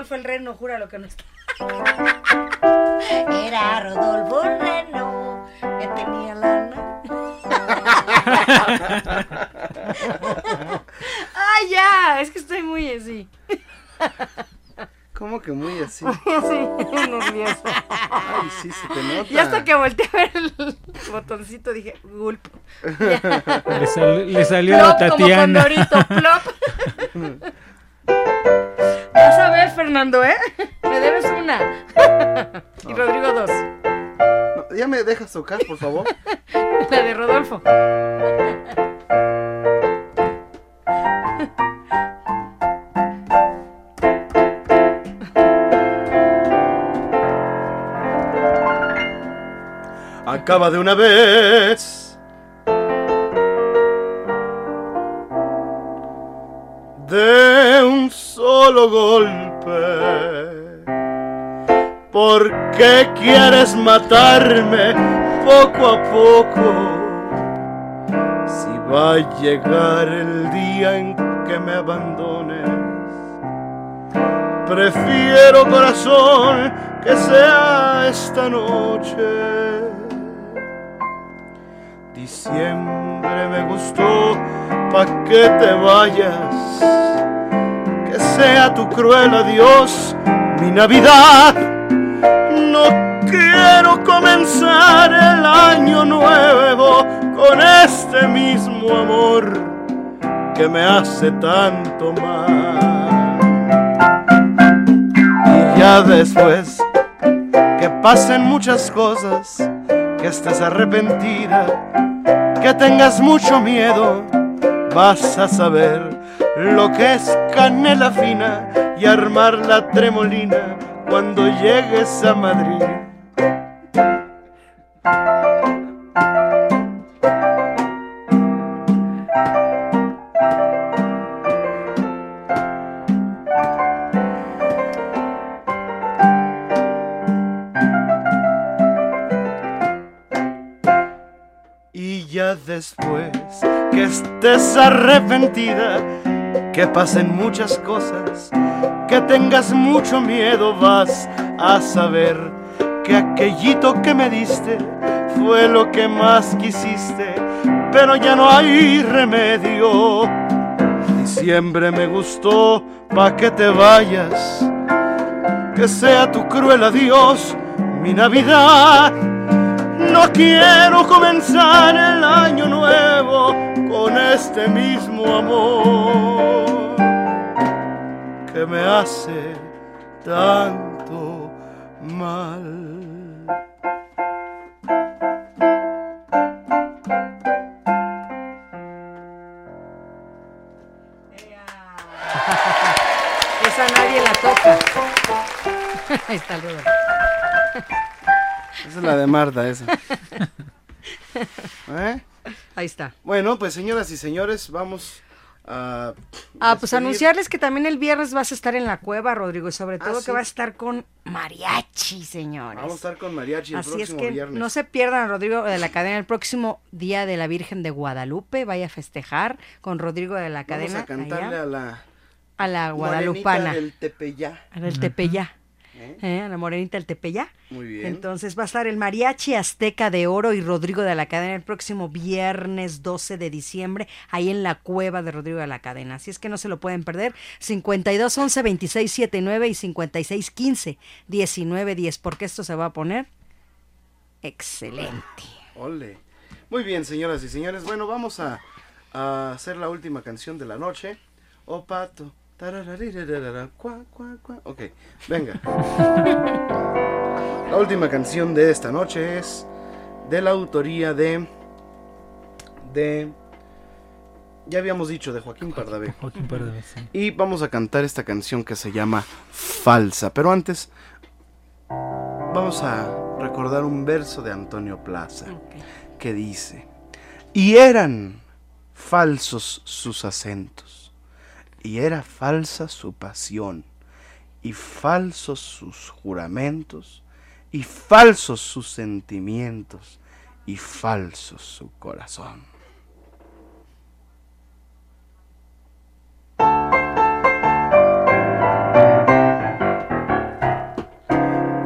Rodolfo el Reno, jura lo que no está. Era Rodolfo el Reno que tenía lana. Ay, ya, es que estoy muy así. ¿Cómo que muy así? sí, nervioso. Ay, sí, se te nota. Y hasta que volteé a ver el botoncito dije, gulp. Le, sal- le salió Plop, la Tatiana. Como condorito, plop. Vas a ver, Fernando, ¿eh? Me debes una. y Rodrigo dos. No, ya me dejas tocar, por favor. La de Rodolfo. Acaba de una vez. De solo golpe. ¿Por qué quieres matarme poco a poco? Si va a llegar el día en que me abandones. Prefiero corazón que sea esta noche. Diciembre me gustó pa' que te vayas. Que sea tu cruel adiós mi Navidad. No quiero comenzar el año nuevo con este mismo amor que me hace tanto mal. Y ya después que pasen muchas cosas, que estés arrepentida, que tengas mucho miedo, vas a saber lo que es canela fina y armar la tremolina cuando llegues a Madrid. Y ya después que estés arrepentida, que pasen muchas cosas, que tengas mucho miedo, vas a saber que aquellito que me diste fue lo que más quisiste, pero ya no hay remedio. Diciembre me gustó pa' que te vayas, que sea tu cruel adiós mi Navidad. No quiero comenzar el año nuevo con este mismo amor que me hace tanto mal. Esa nadie la toca. Ahí está el. Esa es la de Marta, esa. ¿Eh? Ahí está. Bueno, pues señoras y señores, vamos a... Ah, pues anunciarles que también el viernes vas a estar en la cueva, Rodrigo, y sobre Ah, todo sí. que va a estar con mariachi, señores. Vamos a estar con Mariachi el Así es próximo que viernes. no se pierdan Rodrigo de la Cadena el próximo día de la Virgen de Guadalupe. Vaya a festejar con Rodrigo de la Vamos Cadena a cantarle allá, a la... a la guadalupana. del Tepeyá. A del Tepeyá. ¿Eh? A la morenita del Tepeyá. Muy bien. Entonces va a estar el Mariachi Azteca de Oro y Rodrigo de la Cadena el próximo viernes 12 de diciembre, ahí en la cueva de Rodrigo de la Cadena. Así es que no se lo pueden perder. 52 11 26 79 y 56 15 19 10, porque esto se va a poner excelente. Ole. Muy bien, señoras y señores. Bueno, vamos a, a hacer la última canción de la noche. Oh, pato. Ok, venga. La última canción de esta noche es de la autoría de. de. Ya habíamos dicho, de Joaquín Pardavé. Joaquín Pardavé, sí. Y vamos a cantar esta canción que se llama Falsa. Pero antes, vamos a recordar un verso de Antonio Plaza que dice: Y eran falsos sus acentos, y era falsa su pasión, y falsos sus juramentos, y falsos sus sentimientos, y falso su corazón.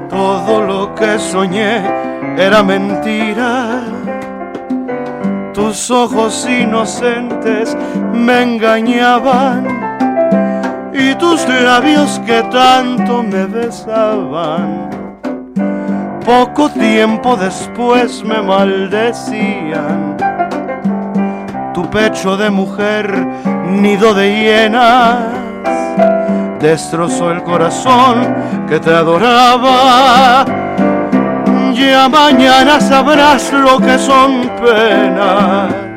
Todo lo que soñé era mentira. Tus ojos inocentes me engañaban y tus labios que tanto me besaban. Poco tiempo después me maldecían. Tu pecho de mujer, nido de hienas, destrozó el corazón que te adoraba. Ya mañana sabrás lo que son penas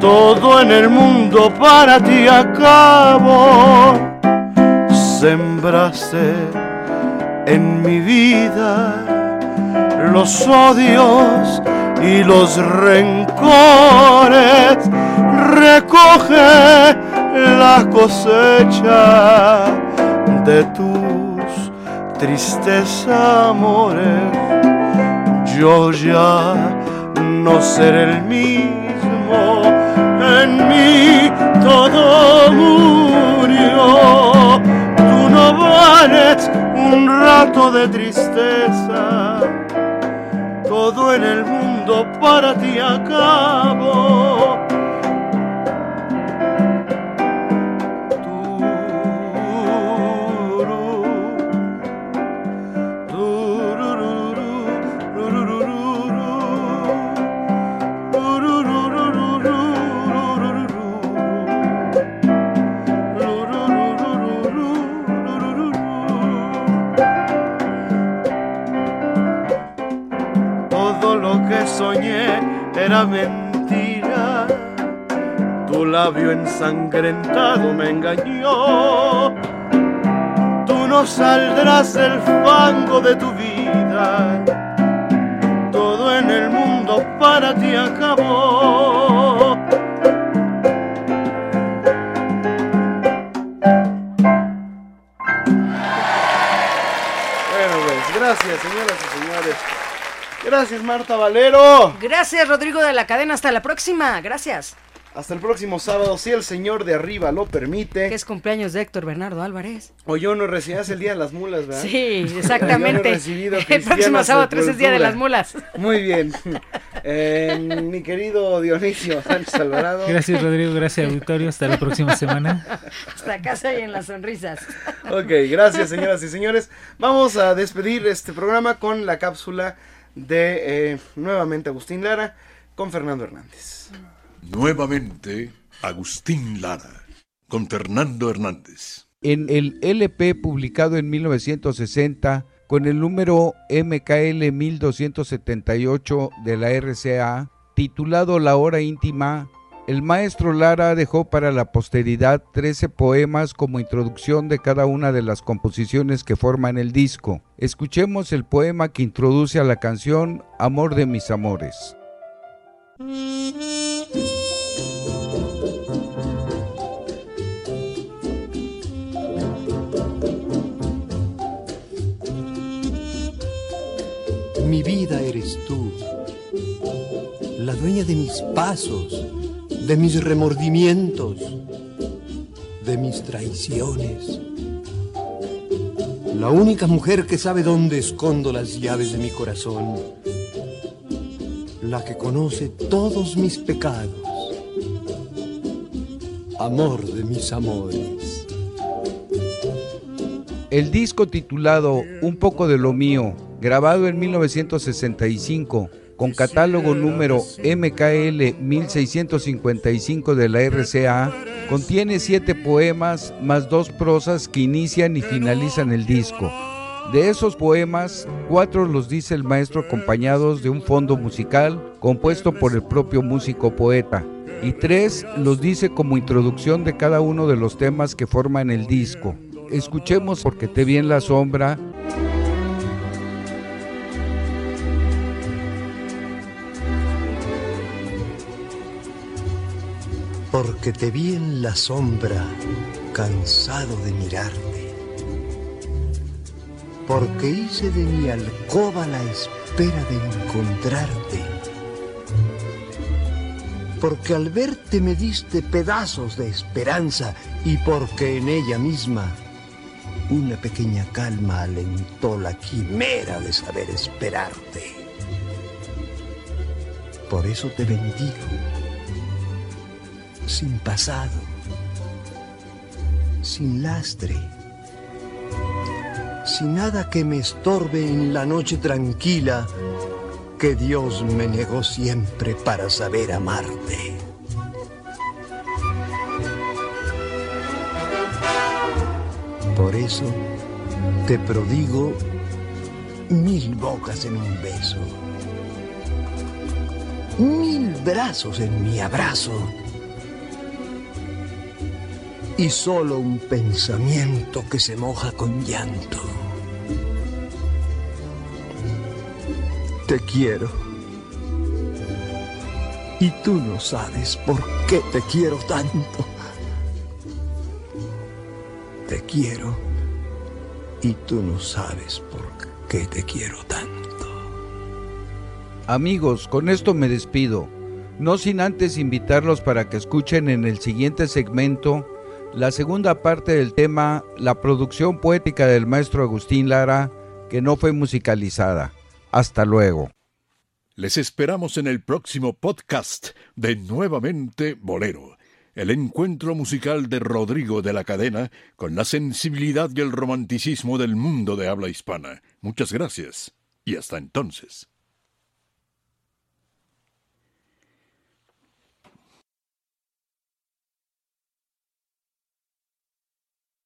todo en el mundo para ti acabo. Sembraste en mi vida los odios y los rencores. Recoge la cosecha de tus tristes amores. Yo ya no seré el mismo en mí todo murió. Tú no vales un rato de tristeza, todo en el mundo para ti acabo. Era mentira. Tu labio ensangrentado me engañó. Tú no saldrás del fango de tu vida. Todo en el mundo para ti acabó. Bueno, pues gracias, señoras y señores. Gracias, Marta Valero. Gracias, Rodrigo de la Cadena. Hasta la próxima. Gracias. Hasta el próximo sábado, si el señor de arriba lo permite. Que es cumpleaños de Héctor Bernardo Álvarez. O yo no recibías el día de las mulas, ¿verdad? Sí, Yo no he exactamente. recibido el próximo sábado 13 es Día de las Mulas. Muy bien. Eh, mi querido Dionisio Sánchez Alvarado. Gracias Rodrigo, gracias auditorio, hasta la próxima semana. Hasta casa y en las sonrisas. Ok, gracias señoras y señores. Vamos a despedir este programa con la cápsula de eh, nuevamente Agustín Lara con Fernando Hernández. Nuevamente, Agustín Lara, con Fernando Hernández. En el LP publicado en 1960 con el número MKL 1278 de la RCA, titulado La Hora Íntima, el maestro Lara dejó para la posteridad 13 poemas como introducción de cada una de las composiciones que forman el disco. Escuchemos el poema que introduce a la canción Amor de mis amores. Mi vida eres tú, la dueña de mis pasos, de mis remordimientos, de mis traiciones. La única mujer que sabe dónde escondo las llaves de mi corazón, la que conoce todos mis pecados, amor de mis amores. El disco titulado Un poco de lo mío, grabado en 1965, con catálogo número MKL 1655 de la RCA, contiene siete poemas más dos prosas que inician y finalizan el disco. De esos poemas, cuatro los dice el maestro acompañados de un fondo musical compuesto por el propio músico poeta, y tres los dice como introducción de cada uno de los temas que forman el disco. Escuchemos porque te vi en la sombra, porque te vi en la sombra, cansado de mirarte. Porque hice de mi alcoba la espera de encontrarte. Porque al verte me diste pedazos de esperanza y porque en ella misma una pequeña calma alentó la quimera de saber esperarte. Por eso te bendigo sin pasado, sin lastre, sin nada que me estorbe en la noche tranquila que Dios me negó siempre para saber amarte. Por eso te prodigo mil bocas en un beso, mil brazos en mi abrazo y solo un pensamiento que se moja con llanto. Te quiero. Y tú no sabes por qué te quiero tanto. Te quiero. Y tú no sabes por qué te quiero tanto. Amigos, con esto me despido. No sin antes invitarlos para que escuchen en el siguiente segmento la segunda parte del tema La producción poética del maestro Agustín Lara, que no fue musicalizada. Hasta luego. Les esperamos en el próximo podcast de Nuevamente Bolero, el encuentro musical de Rodrigo de la Cadena con la sensibilidad y el romanticismo del mundo de habla hispana. Muchas gracias y hasta entonces.